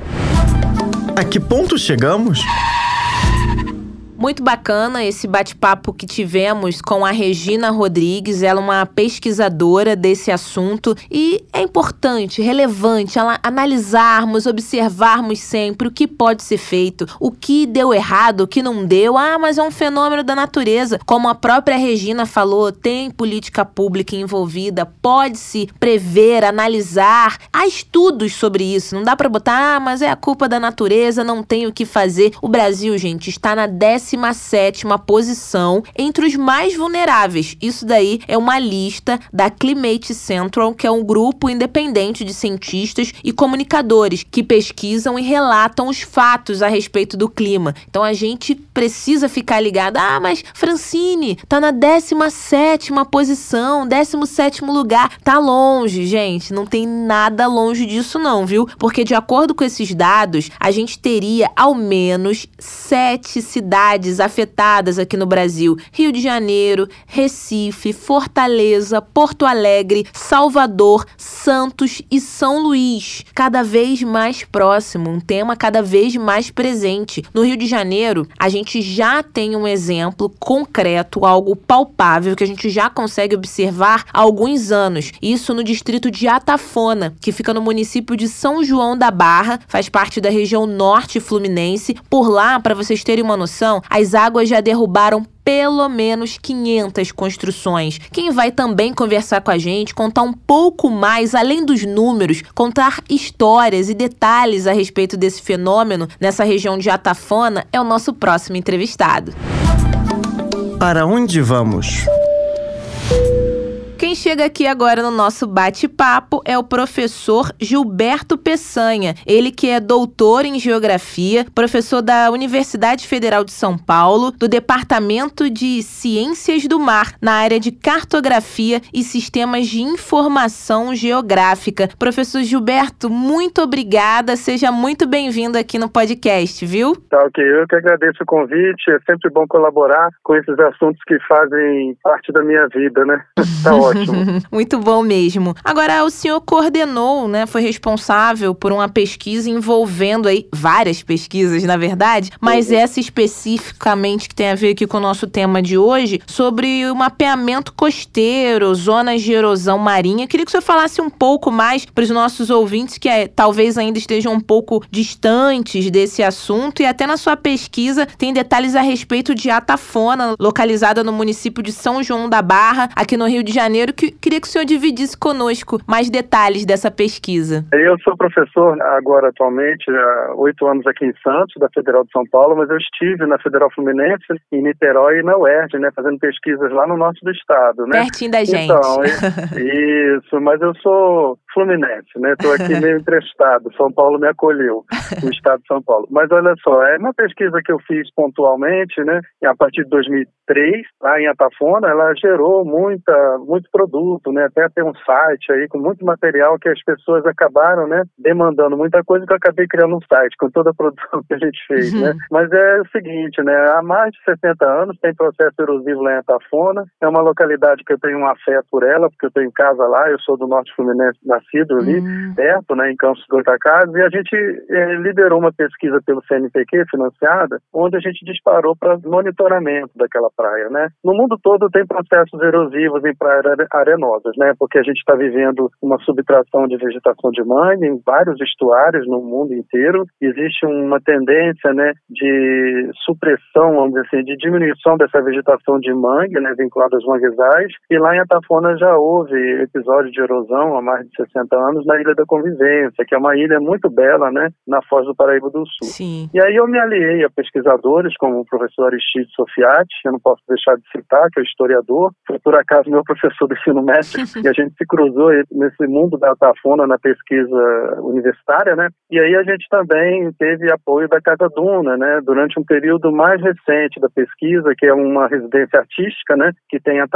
A que ponto chegamos? Muito bacana esse bate-papo que tivemos com a Regina Rodrigues, ela é uma pesquisadora desse assunto e é importante, relevante analisarmos, observarmos sempre o que pode ser feito, o que deu errado, o que não deu. Ah, mas é um fenômeno da natureza. Como a própria Regina falou, tem política pública envolvida, pode-se prever, analisar. Há estudos sobre isso. Não dá para botar, ah, mas é a culpa da natureza, não tem o que fazer. O Brasil, gente, está na décima 17 posição entre os mais vulneráveis. Isso daí é uma lista da Climate Central, que é um grupo independente de cientistas e comunicadores que pesquisam e relatam os fatos a respeito do clima. Então a gente precisa ficar ligado. Ah, mas Francine tá na 17 posição, 17 lugar. Tá longe, gente. Não tem nada longe disso, não, viu? Porque de acordo com esses dados, a gente teria ao menos sete cidades cidades afetadas aqui no Brasil: Rio de Janeiro, Recife, Fortaleza, Porto Alegre, Salvador, Santos e São Luís. Cada vez mais próximo, um tema cada vez mais presente. No Rio de Janeiro, a gente já tem um exemplo concreto, algo palpável que a gente já consegue observar há alguns anos. Isso no distrito de Atafona, que fica no município de São João da Barra, faz parte da região norte fluminense. Por lá, para vocês terem uma noção, as águas já derrubaram pelo menos 500 construções. Quem vai também conversar com a gente, contar um pouco mais, além dos números, contar histórias e detalhes a respeito desse fenômeno nessa região de Atafona, é o nosso próximo entrevistado. Para onde vamos? Chega aqui agora no nosso bate-papo é o professor Gilberto Peçanha. Ele que é doutor em geografia, professor da Universidade Federal de São Paulo, do Departamento de Ciências do Mar, na área de cartografia e sistemas de informação geográfica. Professor Gilberto, muito obrigada. Seja muito bem-vindo aqui no podcast, viu? Tá, ok. Eu que agradeço o convite. É sempre bom colaborar com esses assuntos que fazem parte da minha vida, né? tá ótimo. Muito bom mesmo. Agora, o senhor coordenou, né? Foi responsável por uma pesquisa envolvendo aí várias pesquisas, na verdade, mas uhum. essa especificamente que tem a ver aqui com o nosso tema de hoje, sobre o mapeamento costeiro, zonas de erosão marinha. Queria que o senhor falasse um pouco mais para os nossos ouvintes que é, talvez ainda estejam um pouco distantes desse assunto e até na sua pesquisa tem detalhes a respeito de Atafona, localizada no município de São João da Barra, aqui no Rio de Janeiro Janeiro, que queria que o senhor dividisse conosco mais detalhes dessa pesquisa. Eu sou professor agora atualmente há oito anos aqui em Santos, da Federal de São Paulo, mas eu estive na Federal Fluminense, em Niterói e na UERJ, né, fazendo pesquisas lá no norte do estado, né? Pertinho da gente. Então, isso, mas eu sou fluminense, né? Estou aqui meio emprestado. São Paulo me acolheu, o estado de São Paulo. Mas olha só, é uma pesquisa que eu fiz pontualmente, né? A partir de 2003, lá em Atafona, ela gerou muita, muito produto, né? Até tem um site aí com muito material que as pessoas acabaram, né? Demandando muita coisa que eu acabei criando um site com toda a produção que a gente fez, né? uhum. né? Mas é o seguinte, né? Há mais de 60 anos tem processo erosivo lá em Atafona. É uma localidade que eu tenho um afeto por ela, porque eu tenho casa lá. Eu sou do Norte Fluminense, da nascido ali, uhum. perto, né, em Campos Goitacazes, e a gente eh, liderou uma pesquisa pelo CNPq, financiada, onde a gente disparou para monitoramento daquela praia, né. No mundo todo tem processos erosivos em praias arenosas, né, porque a gente está vivendo uma subtração de vegetação de mangue em vários estuários no mundo inteiro, existe uma tendência, né, de supressão, vamos dizer assim, de diminuição dessa vegetação de mangue, né, vinculada aos manguezais, e lá em Atafona já houve episódio de erosão há mais de 60 anos na Ilha da Convivência, que é uma ilha muito bela, né, na Foz do Paraíba do Sul. Sim. E aí eu me aliei a pesquisadores como o professor Aristide Sofiati, eu não posso deixar de citar, que é historiador, foi por acaso meu professor do ensino médio, e a gente se cruzou nesse mundo da Atafona na pesquisa universitária, né, e aí a gente também teve apoio da Casa Duna, né, durante um período mais recente da pesquisa, que é uma residência artística, né, que tem a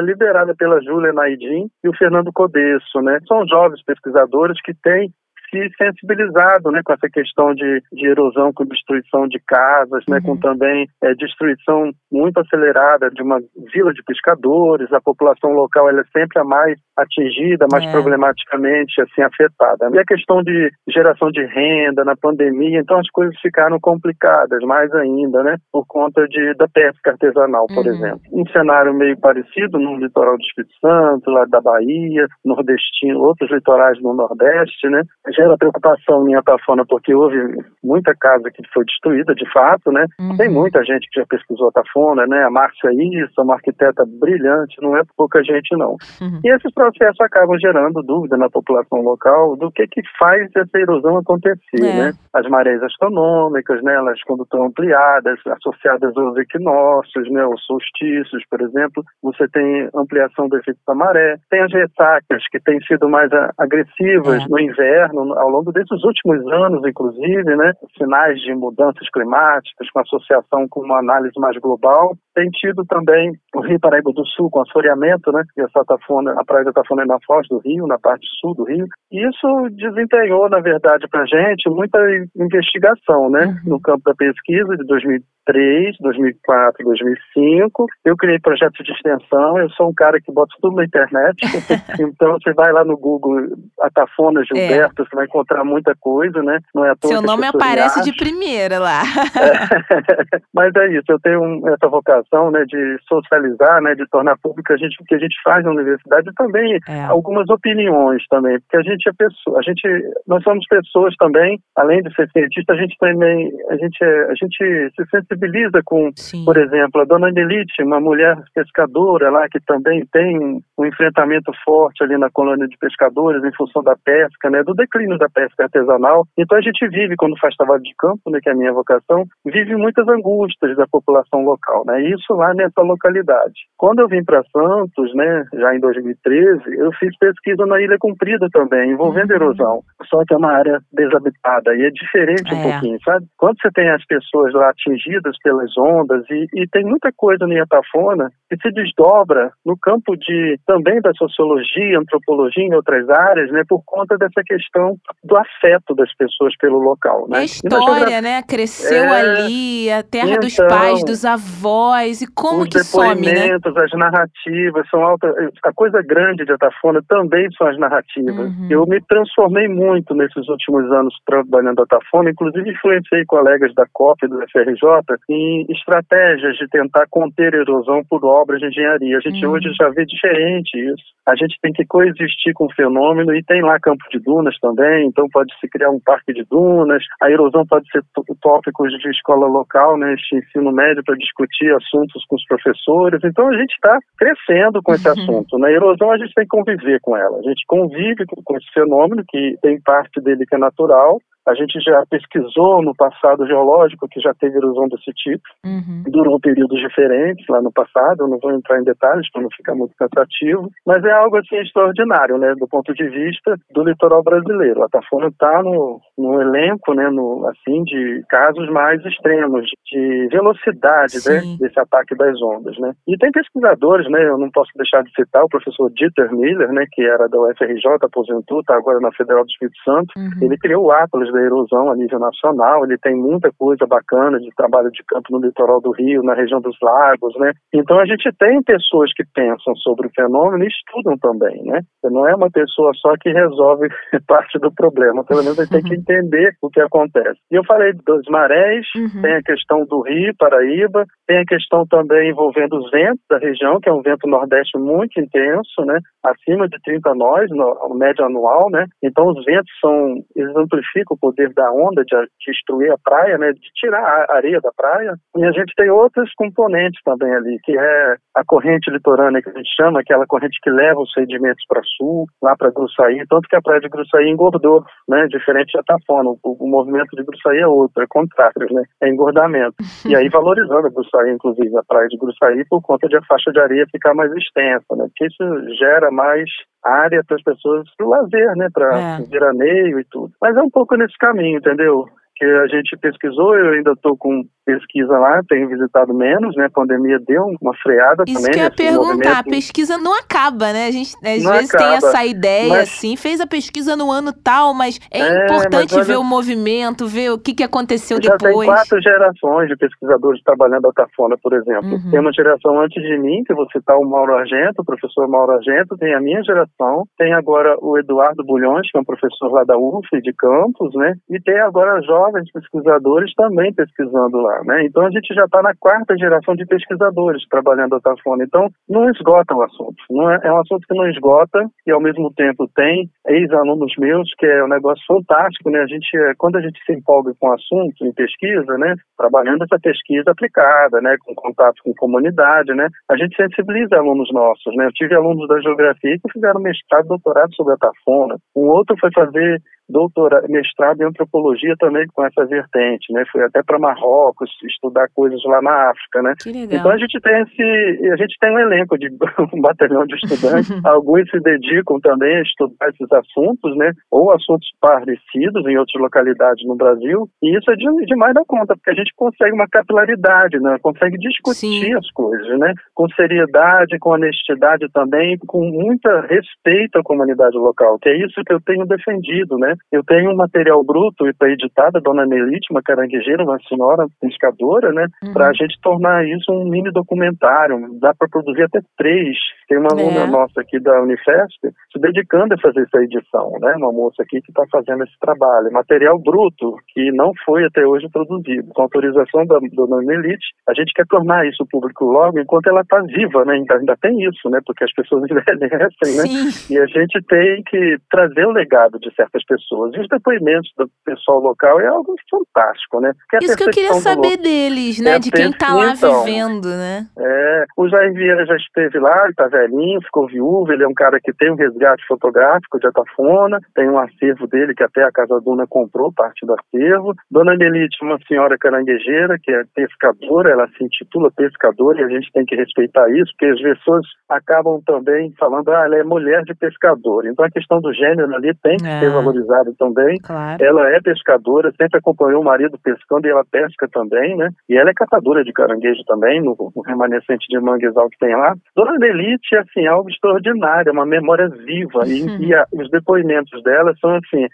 liderada pela Júlia Naidin e o Fernando Codesso, né. São jovens pesquisadores que têm se sensibilizado né, com essa questão de, de erosão, com destruição de casas, né, uhum. com também é, destruição muito acelerada de uma vila de pescadores. A população local ela é sempre a mais atingida, mais é. problematicamente assim afetada. E a questão de geração de renda na pandemia, então as coisas ficaram complicadas mais ainda, né, por conta de, da pesca artesanal, por uhum. exemplo. Um cenário meio parecido no litoral do Espírito Santo, lá da Bahia, nordestino, outros litorais no Nordeste, né, gera preocupação em Atafona porque houve muita casa que foi destruída, de fato, né? Uhum. Tem muita gente que já pesquisou Atafona, né? A Márcia Isso, uma arquiteta brilhante, não é pouca gente não. Uhum. E esses processos acabam gerando dúvida na população local do que que faz essa erosão acontecer, é. né? As marés astronômicas, né? Elas quando estão ampliadas, associadas aos equinócios, né? Os solstícios, por exemplo, você tem ampliação do efeito da maré. Tem as ressacas que têm sido mais agressivas é. no inverno, ao longo desses últimos anos, inclusive, né, sinais de mudanças climáticas, com associação com uma análise mais global. Tem tido também o Rio Paraíba do Sul, com assoreamento, né, e a, Satafona, a praia da Tafona é na foz do Rio, na parte sul do Rio. E isso desempenhou, na verdade, para a gente muita investigação né, uhum. no campo da pesquisa de 2003, 2004, 2005. Eu criei projetos de extensão, eu sou um cara que bota tudo na internet. então, você vai lá no Google Atafona Gilberto, é. Você vai encontrar muita coisa, né? Não é à toa Seu nome aparece acham. de primeira lá. É. Mas é isso, eu tenho essa vocação, né, de socializar, né, de tornar público a gente, o que a gente faz na universidade e também é. algumas opiniões também, porque a gente é pessoa, a gente, nós somos pessoas também, além de ser cientista, a gente também, a gente, é, a gente se sensibiliza com, Sim. por exemplo, a dona Anelite, uma mulher pescadora lá que também tem um enfrentamento forte ali na colônia de pescadores em função da pesca, né, do declínio da pesca artesanal. Então a gente vive, quando faz trabalho de campo, né, que é a minha vocação, vive muitas angústias da população local, né? Isso lá nessa localidade. Quando eu vim para Santos, né, já em 2013, eu fiz pesquisa na Ilha Comprida também, envolvendo uhum. erosão. Só que é uma área desabitada e é diferente é. um pouquinho, sabe? Quando você tem as pessoas lá atingidas pelas ondas e, e tem muita coisa no Iatafona que se desdobra no campo de também da sociologia, antropologia em outras áreas, né, por conta dessa questão do afeto das pessoas pelo local, né? a história, né? Cresceu é, ali, a terra então, dos pais, dos avós, e como que some, né? as narrativas são. A coisa grande de Atafona também são as narrativas. Uhum. Eu me transformei muito nesses últimos anos trabalhando Atafona, inclusive influenciei colegas da COP e do FRJ em estratégias de tentar conter erosão por obras de engenharia. A gente uhum. hoje já vê diferente isso. A gente tem que coexistir com o fenômeno e tem lá campo de dunas também, então pode se criar um parque de dunas. A erosão pode ser tópicos de escola local, né, de ensino médio para discutir assuntos com os professores. Então a gente está crescendo com esse uhum. assunto. Na né? erosão a gente tem que conviver com ela. A gente convive com esse fenômeno que tem parte dele que é natural a gente já pesquisou no passado geológico que já teve erosão desse tipo. Uhum. Durou períodos diferentes lá no passado, eu não vou entrar em detalhes para não ficar muito cansativo, mas é algo assim extraordinário, né, do ponto de vista do litoral brasileiro. A Tafona está no, no elenco, né, no, assim, de casos mais extremos, de velocidade, né, desse ataque das ondas, né. E tem pesquisadores, né, eu não posso deixar de citar o professor Dieter Miller, né, que era da UFRJ, aposentou, está agora na Federal do Espírito Santo. Uhum. Ele criou o Atlas da erosão a nível nacional, ele tem muita coisa bacana de trabalho de campo no litoral do Rio, na região dos lagos, né? Então a gente tem pessoas que pensam sobre o fenômeno e estudam também, né? Não é uma pessoa só que resolve parte do problema, pelo menos ele tem que entender o que acontece. E eu falei das marés, uhum. tem a questão do Rio, Paraíba, tem a questão também envolvendo os ventos da região, que é um vento nordeste muito intenso, né? Acima de 30 nós, no, média anual, né? Então os ventos são, eles amplificam poder da onda de destruir a praia, né? De tirar a areia da praia. E a gente tem outros componentes também ali, que é a corrente litorânea que a gente chama, aquela corrente que leva os sedimentos para sul, lá para Gruçaí, tanto que a praia de Gruçaí engordou, né? Diferente de Atafona, o, o movimento de Gruçaí é outro, é contrário, né? É engordamento. E aí valorizando a Gruçaí, inclusive a praia de Gruçaí, por conta de a faixa de areia ficar mais extensa, né? Porque isso gera mais área para as pessoas para o lazer, né? Para é. veraneio e tudo. Mas é um pouco nesse caminho, entendeu? Que a gente pesquisou, eu ainda estou com pesquisa lá, tenho visitado menos, né? A pandemia deu uma freada Isso também. Isso que eu ia perguntar, a pesquisa não acaba, né? A gente às não vezes acaba, tem essa ideia, mas... assim, fez a pesquisa no ano tal, mas é, é importante mas olha... ver o movimento, ver o que, que aconteceu Já depois. tem quatro gerações de pesquisadores trabalhando a Tafona, por exemplo. Uhum. Tem uma geração antes de mim, que vou citar o Mauro Argento, o professor Mauro Argento, tem a minha geração, tem agora o Eduardo Bulhões, que é um professor lá da UF de Campos, né? E tem agora jovens pesquisadores também pesquisando lá né? Então a gente já está na quarta geração de pesquisadores trabalhando a Tafona. Então não esgota o assunto. Não é, é um assunto que não esgota e ao mesmo tempo tem ex-alunos meus que é um negócio fantástico, né? A gente quando a gente se empolga com o assunto em pesquisa, né? Trabalhando essa pesquisa aplicada, né? Com contato com comunidade, né? A gente sensibiliza alunos nossos, né? Eu tive alunos da geografia que fizeram mestrado, doutorado sobre a Tafona. Um outro foi fazer doutorado, mestrado em antropologia também com essa vertente, né? Fui até para Marrocos estudar coisas lá na África, né? Então a gente tem esse, a gente tem um elenco de um batalhão de estudantes. Alguns se dedicam também a estudar esses assuntos, né? Ou assuntos parecidos em outras localidades no Brasil. E isso é de, demais da conta, porque a gente consegue uma capilaridade, né? Consegue discutir Sim. as coisas, né? Com seriedade, com honestidade também, com muita respeito à comunidade local, que é isso que eu tenho defendido, né? Eu tenho um material bruto e está editado, a dona Nelite, uma caranguejeira, uma senhora pescadora, né? Uhum. Para a gente tornar isso um mini documentário. Dá para produzir até três. Tem uma aluna é. nossa aqui da Unifesp se dedicando a fazer essa edição, né? Uma moça aqui que está fazendo esse trabalho. Material bruto, que não foi até hoje produzido. Com autorização da dona Nelite, a gente quer tornar isso público logo enquanto ela está viva, né? Ainda, ainda tem isso, né? Porque as pessoas envelhecem, né? Sim. E a gente tem que trazer o legado de certas pessoas pessoas. E os depoimentos do pessoal local é algo fantástico, né? Porque Isso que eu queria saber deles, né? É de quem está lá então, vivendo, né? É, o Jair Vieira já esteve lá, ele tá velhinho, ficou viúvo, ele é um cara que tem um resgate fotográfico de Atafona, tem um acervo dele que até a Casa Duna comprou parte do acervo. Dona Melite, uma senhora caranguejeira, que é pescadora, ela se intitula pescadora e a gente tem que respeitar isso, porque as pessoas acabam também falando, ah, ela é mulher de pescador. Então a questão do gênero ali tem que é. ser valorizada também. Claro. Ela é pescadora, sempre acompanhou o marido pescando e ela pesca também, né? E ela é catadora de caranguejo também, no, no remanescente de manguezal que tem lá. Dona Delite é, assim, algo extraordinário, é uma memória viva. E, uhum. e a, os depoimentos dela são, assim,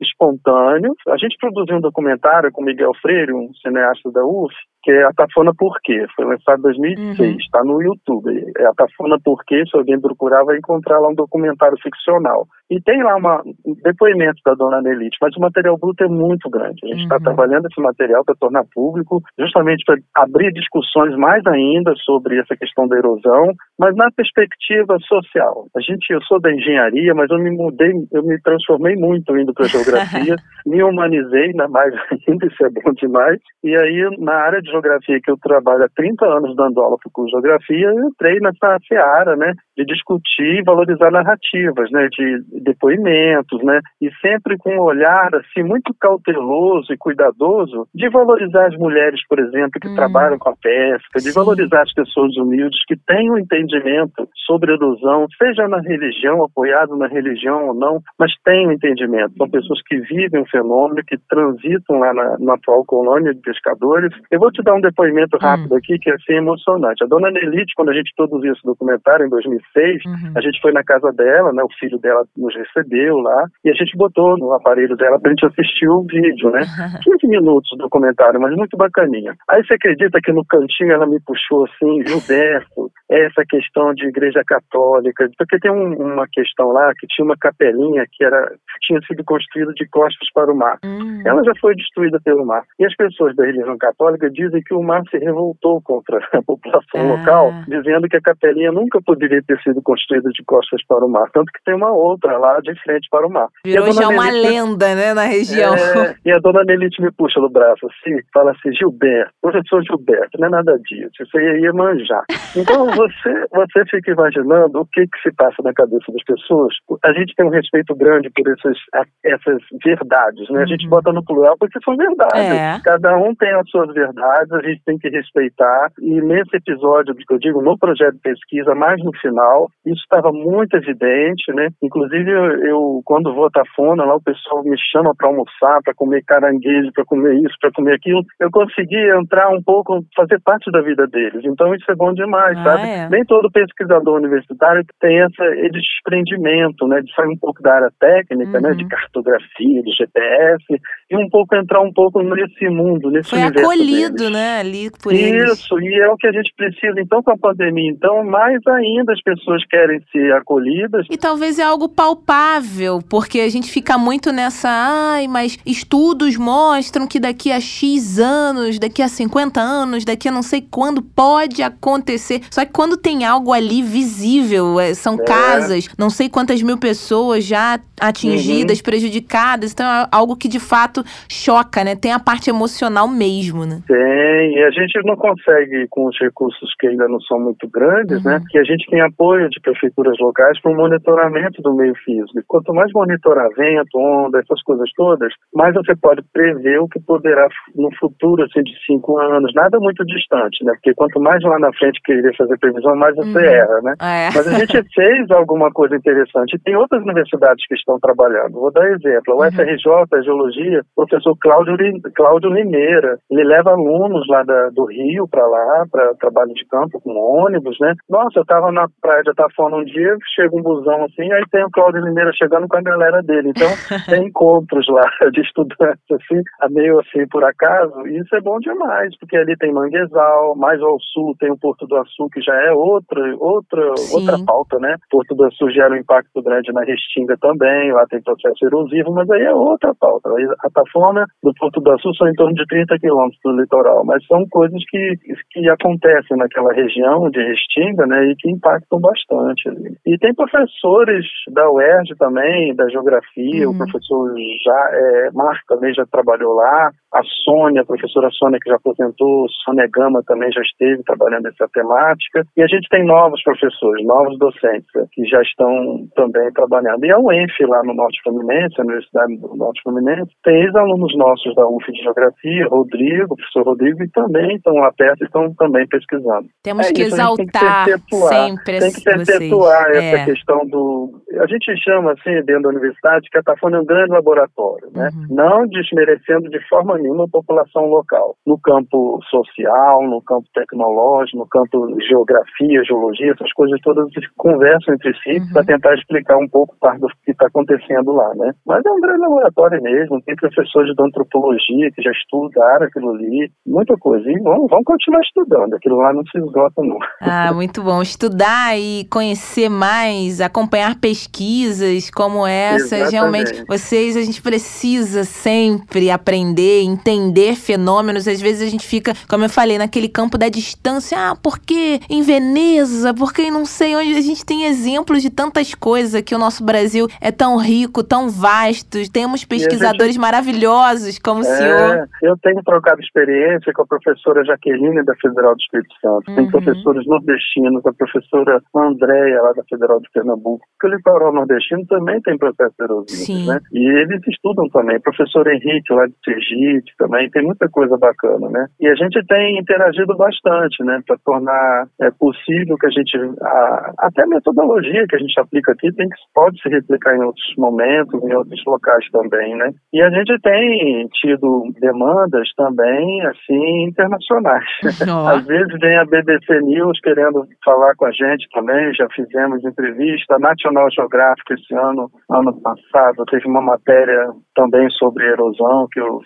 espontâneos. A gente produziu um documentário com Miguel Freire, um cineasta da UF, que é A Tafona Por Quê? Foi lançado em 2006, está uhum. no YouTube. É A Tafona Por Quê? Se alguém procurar, vai encontrar lá um documentário ficcional. E tem lá uma, um depoimento da dona Nelite, mas o material bruto é muito grande. A gente está uhum. trabalhando esse material para tornar público, justamente para abrir discussões mais ainda sobre essa questão da erosão, mas na perspectiva social. A gente, eu sou da engenharia, mas eu me mudei, eu me transformei muito indo para a geografia, me humanizei ainda mais ainda, isso é bom demais. E aí, na área de geografia que eu trabalho há 30 anos dando aula para curso de geografia, eu entrei nessa seara, né, de discutir e valorizar narrativas, né, de depoimentos, né, e sempre com um olhar assim muito cauteloso e cuidadoso de valorizar as mulheres, por exemplo, que hum. trabalham com a pesca, de Sim. valorizar as pessoas humildes que têm um entendimento sobre erosão, seja na religião, apoiado na religião ou não, mas têm um entendimento. São pessoas que vivem o fenômeno, que transitam lá na, na atual colônia de pescadores. Eu vou te te dar um depoimento hum. rápido hum. aqui que é assim emocionante. A dona Nelite, quando a gente produziu esse documentário em 2006, uhum. a gente foi na casa dela, né? O filho dela nos recebeu lá e a gente botou no aparelho dela pra gente assistir o vídeo, né? 15 minutos do documentário, mas muito bacaninha. Aí você acredita que no cantinho ela me puxou assim, Gilberto, essa questão de igreja católica, porque tem um, uma questão lá que tinha uma capelinha que era tinha sido construída de costas para o mar. Uhum. Ela já foi destruída pelo mar. E as pessoas da religião católica dizem que o mar se revoltou contra a população ah. local, dizendo que a capelinha nunca poderia ter sido construída de costas para o mar. Tanto que tem uma outra lá de frente para o mar. Virou já uma lenda, né, na região. É, e a dona Nelite me puxa no braço assim, fala assim, Gilberto, professor Gilberto, não é nada disso, isso aí ia manjar. Então você, você fica imaginando o que que se passa na cabeça das pessoas. A gente tem um respeito grande por essas, essas verdades, né? A gente uhum. bota no plural porque são verdades. É. Cada um tem as suas verdades, a gente tem que respeitar. E nesse episódio, que eu digo, no projeto de pesquisa, mais no final, isso estava muito evidente, né? Inclusive, eu, eu quando vou à Tafona, lá o pessoal me chama para almoçar, para comer caranguejo, para comer isso, para comer aquilo. Eu consegui entrar um pouco, fazer parte da vida deles. Então, isso é bom demais, ah, sabe? É. Nem todo pesquisador universitário tem essa, esse desprendimento, né? De sair um pouco da área técnica, uhum. né? De uhum. cartografia, de GPS, e um pouco entrar um pouco nesse mundo, nesse Foi universo acolhido. Né, ali por Isso, eles. Isso, e é o que a gente precisa, então, com a pandemia. Então, mais ainda as pessoas querem ser acolhidas. E talvez é algo palpável, porque a gente fica muito nessa, ai, mas estudos mostram que daqui a X anos, daqui a 50 anos, daqui a não sei quando pode acontecer. Só que quando tem algo ali visível, é, são é. casas, não sei quantas mil pessoas já atingidas, uhum. prejudicadas, então é algo que de fato choca, né? Tem a parte emocional mesmo, né? Tem, e a gente não consegue com os recursos que ainda não são muito grandes, uhum. né? Que a gente tem apoio de prefeituras locais para o monitoramento do meio físico. Quanto mais monitorar vento, onda, essas coisas todas, mais você pode prever o que poderá no futuro, assim, de cinco anos, nada muito distante, né? Porque quanto mais lá na frente querer fazer previsão, mais você uhum. erra, né? É. Mas a gente fez alguma coisa interessante. E tem outras universidades que estão trabalhando. Vou dar exemplo. O uhum. FRJ, Geologia, o professor Cláudio, Cláudio Limeira, ele leva alunos lá da, do Rio para lá, para trabalho de campo com ônibus, né? Nossa, eu estava na praia de Atafona um dia, chega um busão assim, aí tem o Cláudio Limeira chegando com a galera dele. Então, tem encontros lá de estudantes, assim, meio assim por acaso, e isso é bom demais, porque ali tem Manguezal, mais ao sul tem o Porto do Açu, que já é outra, outra, outra pauta, né? Porto do Açu gera um impacto grande na Restinga também, lá tem processo erosivo, mas aí é outra pauta. A Atafona do Porto do Açu são em torno de 30 quilômetros do litoral, mas são coisas que, que acontecem naquela região de Restinga, né, e que impactam bastante ali. E tem professores da UERJ também, da geografia, uhum. o professor já, é, Marco também já trabalhou lá, a Sônia, a professora Sônia que já aposentou, Sônia Gama também já esteve trabalhando essa temática, e a gente tem novos professores, novos docentes né, que já estão também trabalhando. E a UENF lá no Norte Fluminense, a Universidade do Norte Fluminense, tem ex-alunos nossos da UF de Geografia, Rodrigo, o professor Rodrigo, e também estão lá perto e estão também pesquisando. Temos é, que exaltar tem que sempre Tem que perpetuar essa é. questão do... A gente chama, assim, dentro da universidade, que a Tafona é um grande laboratório, né? Uhum. Não desmerecendo de forma nenhuma a população local. No campo social, no campo tecnológico, no campo geografia, geologia, essas coisas todas conversam entre si uhum. para tentar explicar um pouco parte do que está acontecendo lá, né? Mas é um grande laboratório mesmo, tem professores de antropologia que já estudaram aquilo ali, muita coisa. E vamos, vamos continuar estudando, aquilo lá não se esgota não. Ah, muito bom. Estudar e conhecer mais, acompanhar pesquisas como essas, Exatamente. realmente, vocês, a gente precisa sempre aprender, entender fenômenos. Às vezes a gente fica, como eu falei, naquele campo da distância. Ah, porque em Veneza, porque não sei onde. A gente tem exemplos de tantas coisas que o nosso Brasil é tão rico, tão vasto. Temos pesquisadores gente... maravilhosos como é, o senhor. Eu tenho trocado experiência com a professora Jaqueline da Federal do Espírito Santo. Uhum. Tem professores nordestinos, a professora Andréia lá da Federal de Pernambuco. Porque o litoral nordestino também tem processo erosivo, né? E eles estudam também. O professor Henrique lá de Sergipe, Também, tem muita coisa bacana, né? E a gente tem interagido bastante, né, para tornar é, possível que a gente, a, até a metodologia que a gente aplica aqui tem que, pode se replicar em outros momentos, em outros locais também, né? E a gente tem tido demandas também, assim, internacionais. Oh. Às vezes vem a BBC News querendo falar com a gente também, já fizemos entrevista, a National Geographic esse ano, ano passado, teve uma matéria também sobre erosão que eu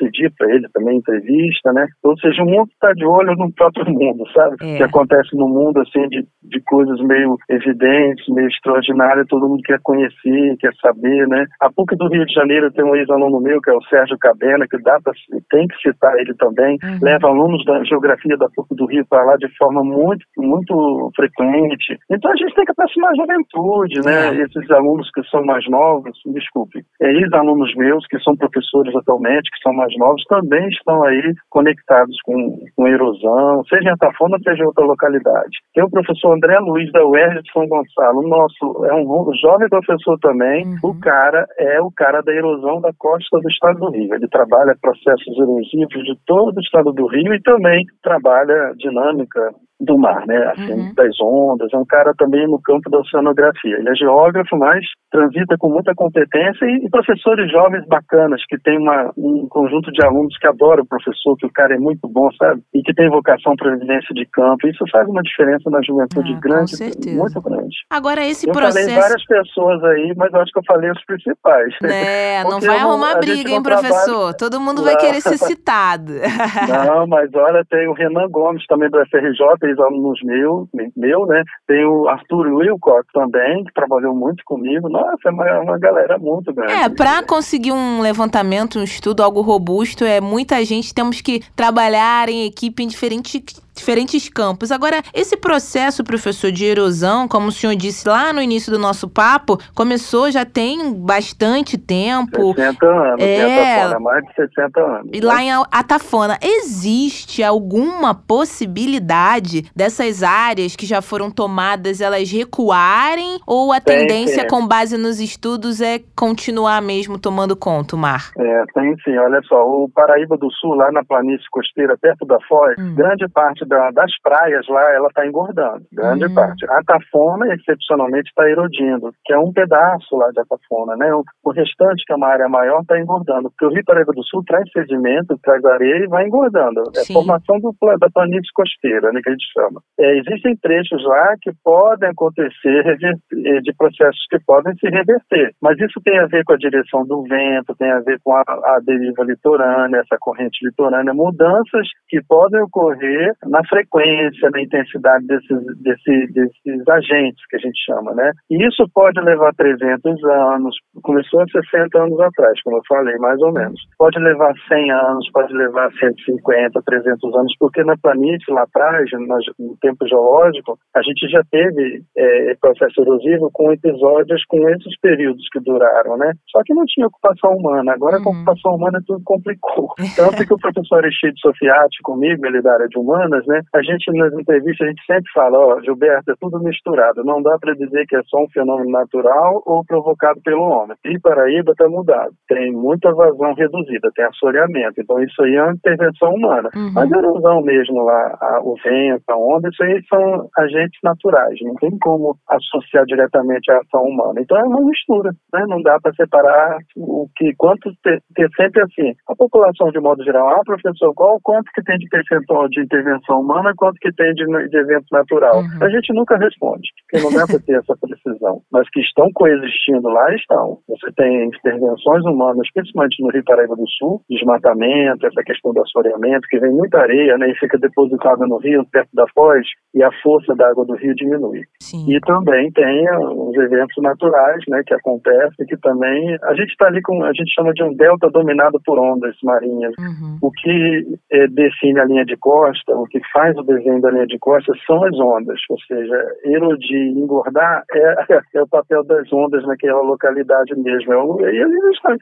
concedi para ele também entrevista, né? Ou seja, o mundo está de olho no próprio mundo, sabe? É. O que acontece no mundo assim de, de coisas meio evidentes, meio extraordinárias, todo mundo quer conhecer, quer saber, né? A PUC do Rio de Janeiro tem um ex-aluno meu que é o Sérgio Cabena, que dá pra, tem que citar ele também, uhum. leva alunos da geografia da PUC do Rio para lá de forma muito muito frequente. Então a gente tem que aproximar a juventude, né? É. Esses alunos que são mais novos, desculpe, é, ex-alunos meus que são professores atualmente, que são mais novos, também estão aí conectados com, com erosão, seja em Atafona, seja em outra localidade. Tem o professor André Luiz da UERJ de São Gonçalo, nosso, é um jovem professor também, uhum. o cara é o cara da erosão da costa do estado do Rio. Ele trabalha processos erosivos de todo o estado do Rio e também trabalha dinâmica do mar, né? Assim, uhum. das ondas. É um cara também no campo da oceanografia. Ele é geógrafo, mas transita com muita competência e, e professores jovens bacanas que tem uma, um conjunto de alunos que adoram o professor, que o cara é muito bom, sabe? E que tem vocação para vivência de campo. Isso faz uma diferença na juventude ah, grande, muito grande. Agora esse eu processo. Eu falei várias pessoas aí, mas acho que eu falei os principais. É, não vai arrumar briga, hein, professor? Trabalha... Todo mundo vai querer ser citado. Não, mas olha, tem o Renan Gomes também do FRJ ex-alunos meu, meu, né? Tem o Arthur Wilcock também, que trabalhou muito comigo. Nossa, é uma, uma galera muito grande. É, para conseguir um levantamento, um estudo, algo robusto, é muita gente, temos que trabalhar em equipe em diferentes diferentes campos. Agora, esse processo, professor, de erosão, como o senhor disse lá no início do nosso papo, começou já tem bastante tempo. 60 anos, é... Atafona, mais de 60 anos. E lá né? em Atafona, existe alguma possibilidade dessas áreas que já foram tomadas, elas recuarem? Ou a tem, tendência, com base nos estudos, é continuar mesmo tomando conta, Mar? É, tem sim. Olha só, o Paraíba do Sul, lá na planície costeira, perto da Foz, hum. grande parte da, das praias lá, ela está engordando, grande uhum. parte. A Atafona, excepcionalmente, está erodindo, que é um pedaço lá de Atafona, né? O, o restante, que é uma área maior, está engordando, porque o Rio Paraíba do Sul traz sedimento, traz areia e vai engordando. É a formação do, da planície costeira, né, que a gente chama. É, existem trechos lá que podem acontecer eh, de processos que podem se reverter, mas isso tem a ver com a direção do vento, tem a ver com a, a deriva litorânea, essa corrente litorânea, mudanças que podem ocorrer na na frequência, na intensidade desses, desses, desses agentes que a gente chama, né? E isso pode levar 300 anos, começou há 60 anos atrás, como eu falei, mais ou menos. Pode levar 100 anos, pode levar 150, 300 anos, porque na planície, lá atrás, no tempo geológico, a gente já teve é, processo erosivo com episódios com esses períodos que duraram, né? Só que não tinha ocupação humana. Agora uhum. com a ocupação humana tudo complicou. Tanto que o professor Aristide Sofiati comigo, ele é da área de humanas, né? A gente nas entrevistas a gente sempre fala, ó, oh, Gilberto, é tudo misturado. Não dá para dizer que é só um fenômeno natural ou provocado pelo homem. E Paraíba está mudado. Tem muita vazão reduzida, tem assoreamento. Então isso aí é uma intervenção humana. Uhum. Mas a erosão mesmo lá, a, o vento, a onda, isso aí são agentes naturais. Não tem como associar diretamente à ação humana. Então é uma mistura, né? Não dá para separar o que quanto ter, ter sempre assim. A população de modo geral, ah, professor, qual quanto que tem de percentual de intervenção humana quanto que tem de, de evento natural. Uhum. A gente nunca responde, porque não dá para ter essa precisão. Mas que estão coexistindo lá, estão. Você tem intervenções humanas, principalmente no Rio Paraíba do Sul, desmatamento, essa questão do assoreamento, que vem muita areia né, e fica depositada no rio, perto da foz, e a força da água do rio diminui. Sim. E também tem os eventos naturais né, que acontecem, que também a gente está ali com, a gente chama de um delta dominado por ondas marinhas. Uhum. O que é, define a linha de costa, o que faz o desenho da linha de costas são as ondas, ou seja, erodir, engordar é, é o papel das ondas naquela localidade mesmo. É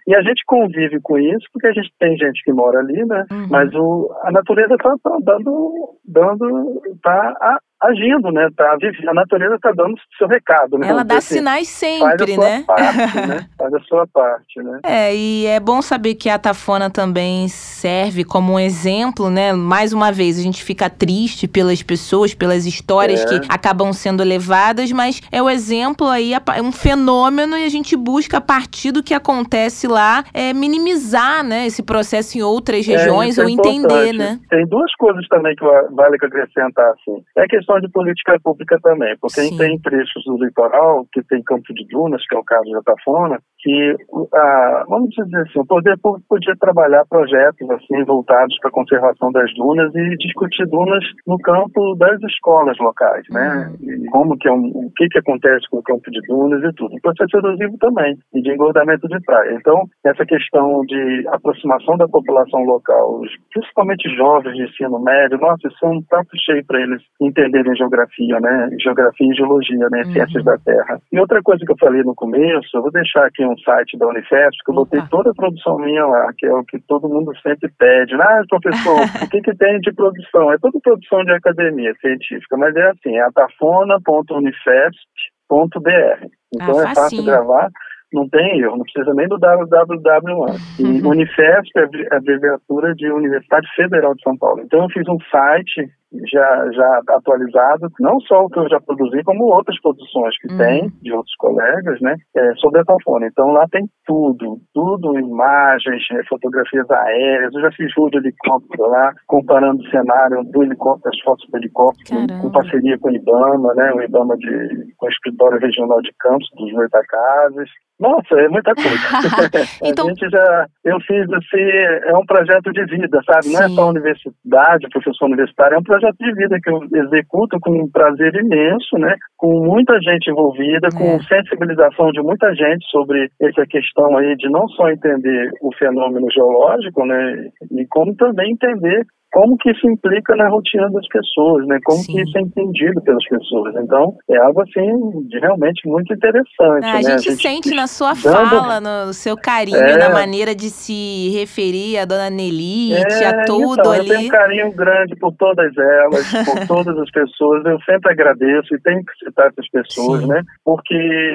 e, a gente convive com isso porque a gente tem gente que mora ali, né? Uhum. Mas o, a natureza está tá dando, dando, tá agindo, né? Tá, a natureza está dando seu recado, né? Ela dá assim, sinais sempre, faz a né? Parte, né? Faz a sua parte, né? É, e é bom saber que a Tafona também serve como um exemplo, né? Mais uma vez, a gente fica triste pelas pessoas, pelas histórias É. que acabam sendo levadas, mas é o exemplo aí, é um fenômeno e a gente busca, a partir do que acontece lá, é, minimizar, né, esse processo em outras regiões isso é ou entender, né? Tem duas coisas também que va- vale acrescentar, assim. É a questão de política pública também, porque Sim. tem trechos do litoral, que tem Campo de Dunas, que é o caso da Tafona, que, o- a, vamos dizer assim, o poder público podia trabalhar projetos, assim, voltados para a conservação das dunas e discutir dunas no campo das escolas locais, né? E como que é um, o que que acontece com o campo de dunas e tudo. O processo erosivo também, e de engordamento de praia. Então, essa questão de aproximação da população local, principalmente jovens de ensino médio, nossa, isso é um prato cheio para eles entenderem geografia, né? Geografia e geologia, né? Uhum. Ciências da Terra. E outra coisa que eu falei no começo, eu vou deixar aqui um site da Unifesp, que eu Opa. botei toda a produção minha lá, que é o que todo mundo sempre pede. Ah, professor, o que, que tem de produção? É toda produção de academia científica, mas é assim, é atafona.unifesp.br. Então Ah, é fácil gravar, não tem erro, não precisa nem do www antes. E Unifesp é abri- abreviatura de Universidade Federal de São Paulo. Então eu fiz um site já, já atualizado, não só o que eu já produzi, como outras produções que Uhum. tem de outros colegas, né, é, sobre a Tafona. Então lá tem tudo, tudo, imagens, eh, fotografias aéreas, eu já fiz voo de helicóptero lá, comparando o cenário do helicóptero, as fotos do helicóptero, Caramba. com parceria com o IBAMA, né, o IBAMA de, com o Escritório Regional de Campos dos Goitacazes. Nossa, é muita coisa. Então- a gente já, eu fiz assim, é um projeto de vida, sabe? Não é Sim. só universidade, professor universitário, é um projeto de vida que eu executo com um prazer imenso, né? Com muita gente envolvida, com É. sensibilização de muita gente sobre essa questão aí de não só entender o fenômeno geológico, né? E como também entender como que isso implica na rotina das pessoas, né? Como Sim. que isso é entendido pelas pessoas. Então, é algo assim de realmente muito interessante, Ah, né? a gente sente na sua dando- fala, no seu carinho, É. na maneira de se referir a dona Nelite, a tudo então, Eu ali. tenho um carinho grande por todas elas, por todas as pessoas. Eu sempre agradeço e tenho que citar essas pessoas, Sim. né? Porque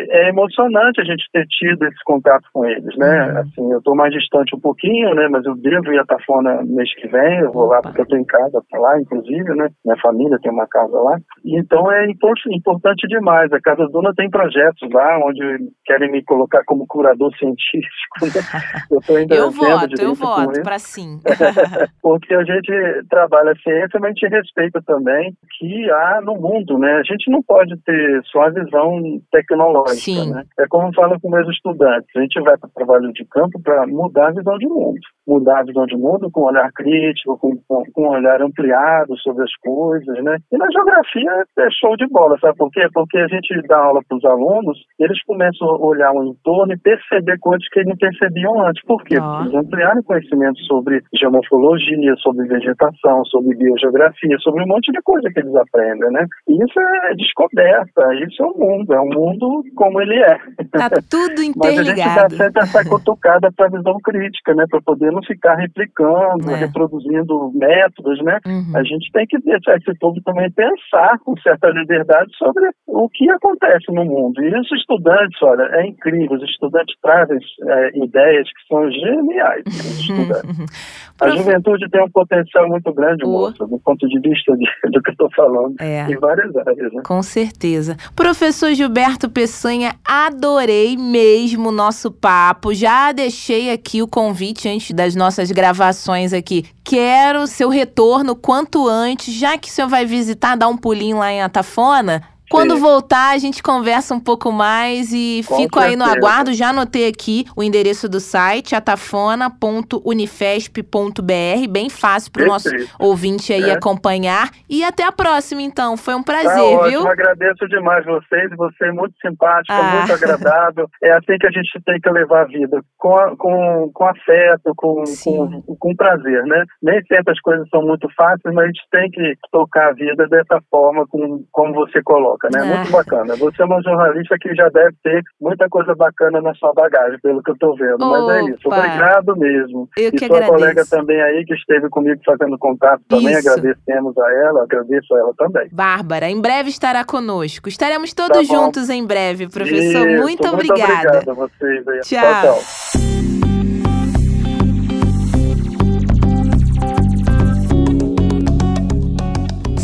é emocionante a gente ter tido esse contato com eles, né? Uhum. Assim, eu estou mais distante um pouquinho, né? Mas eu devo ir a Tafona mês que vem. Eu vou lá Opa. porque eu em casa lá, inclusive, né? Minha família tem uma casa lá. Então é impor- importante demais. A Casa Duna tem projetos lá onde querem me colocar como curador científico. Né? Eu estou ainda Eu voto, eu voto pra sim. porque a gente trabalha a ciência, mas a gente respeita também que há no mundo, né? A gente não pode ter só a visão tecnológica, Sim. né? É como eu falo com meus estudantes, a gente vai para o trabalho de campo para mudar a visão de mundo. Mudar a visão de mundo com olhar crítico, com, com, com um olhar ampliado sobre as coisas, né? E na geografia é show de bola, sabe por quê? Porque a gente dá aula para os alunos, eles começam a olhar o entorno e perceber coisas que eles não percebiam antes. Por quê? Porque eles ampliaram conhecimento sobre geomorfologia, sobre vegetação, sobre biogeografia, sobre um monte de coisa que eles aprendem, né? E isso é descoberta, isso é o mundo, é o mundo como ele é. Tá tudo Mas a gente dá interligado. sempre essa cutucada para visão crítica, né? Para poder não ficar replicando, É. reproduzindo métodos, né? Uhum. A gente tem que deixar esse povo também pensar com certa liberdade sobre o que acontece no mundo. E os estudantes, olha, é incrível, os estudantes trazem é, ideias que são geniais. Estudantes. A juventude tem um potencial muito grande, moça, do ponto de vista de- do que eu estou falando, É. em várias áreas. Né? Com certeza. Professor Gilberto Peçanha, adorei mesmo o nosso papo. Já deixei aqui o convite antes das nossas gravações aqui. Quero seu retorno quanto antes, já que o senhor vai visitar, dar um pulinho lá em Atafona. Quando voltar, a gente conversa um pouco mais e Com fico aí no certeza. aguardo. Já anotei aqui o endereço do site, atafona.unifesp.br, bem fácil para o nosso ouvinte aí É. acompanhar. E até a próxima, então. Foi um Tá prazer, ótimo, viu? agradeço demais vocês, você é muito simpática, Ah. muito agradável. É assim que a gente tem que levar a vida, com, a- com, com afeto, com, com, com prazer, né? Nem sempre as coisas são muito fáceis, mas a gente tem que tocar a vida dessa forma, com, como você coloca. Troca, né? É. Muito bacana. Você é uma jornalista que já deve ter muita coisa bacana na sua bagagem, pelo que eu estou vendo. Opa. Mas é isso. Obrigado mesmo. Eu e sua agradeço. colega também aí, que esteve comigo fazendo contato também, isso. agradecemos a ela, agradeço a ela também. Bárbara, em breve estará conosco. Estaremos todos tá juntos em breve, professor. Isso. Muito, muito obrigada. Muito a vocês aí. tchau. tchau. tchau.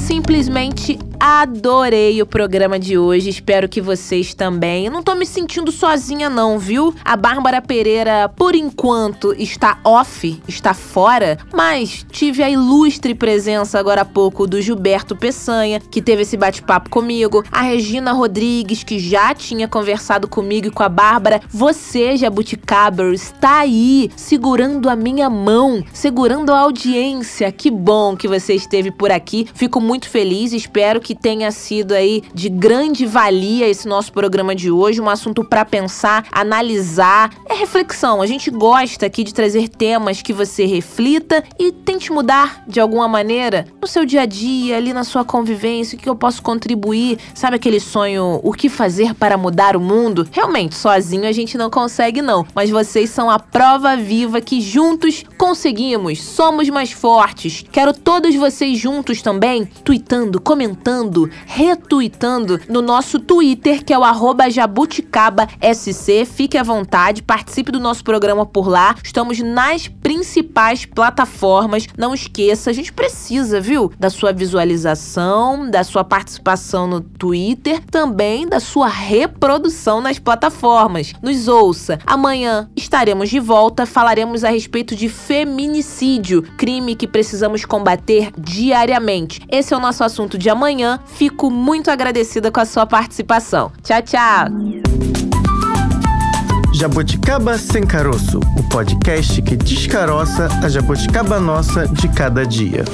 simplesmente adorei o programa de hoje. Espero que vocês também. Eu não tô me sentindo sozinha, não, viu? A Bárbara Pereira, por enquanto, está off, está fora, mas tive a ilustre presença agora há pouco do Gilberto Peçanha, que teve esse bate-papo comigo, a Regina Rodrigues, que já tinha conversado comigo e com a Bárbara. Você, Jabuticaber, está aí, segurando a minha mão, segurando a audiência. Que bom que você esteve por aqui. Fico muito feliz, espero que que tenha sido aí de grande valia esse nosso programa de hoje, um assunto para pensar, analisar, é reflexão. A gente gosta aqui de trazer temas que você reflita e tente mudar de alguma maneira no seu dia a dia, ali na sua convivência, o que eu posso contribuir. Sabe aquele sonho, o que fazer para mudar o mundo? Realmente, sozinho a gente não consegue não, mas vocês são a prova viva que juntos conseguimos, somos mais fortes. Quero todos vocês juntos também, tweetando, comentando retuitando no nosso Twitter, que é o jabuticabasc. Fique à vontade, participe do nosso programa por lá. Estamos nas principais plataformas. Não esqueça, a gente precisa, viu? Da sua visualização, da sua participação no Twitter, também da sua reprodução nas plataformas. Nos ouça. Amanhã estaremos de volta, falaremos a respeito de feminicídio, crime que precisamos combater diariamente. Esse é o nosso assunto de amanhã Fico muito agradecida com a sua participação. Tchau, tchau! Jabuticaba Sem Caroço, o podcast que descaroça a jabuticaba nossa de cada dia.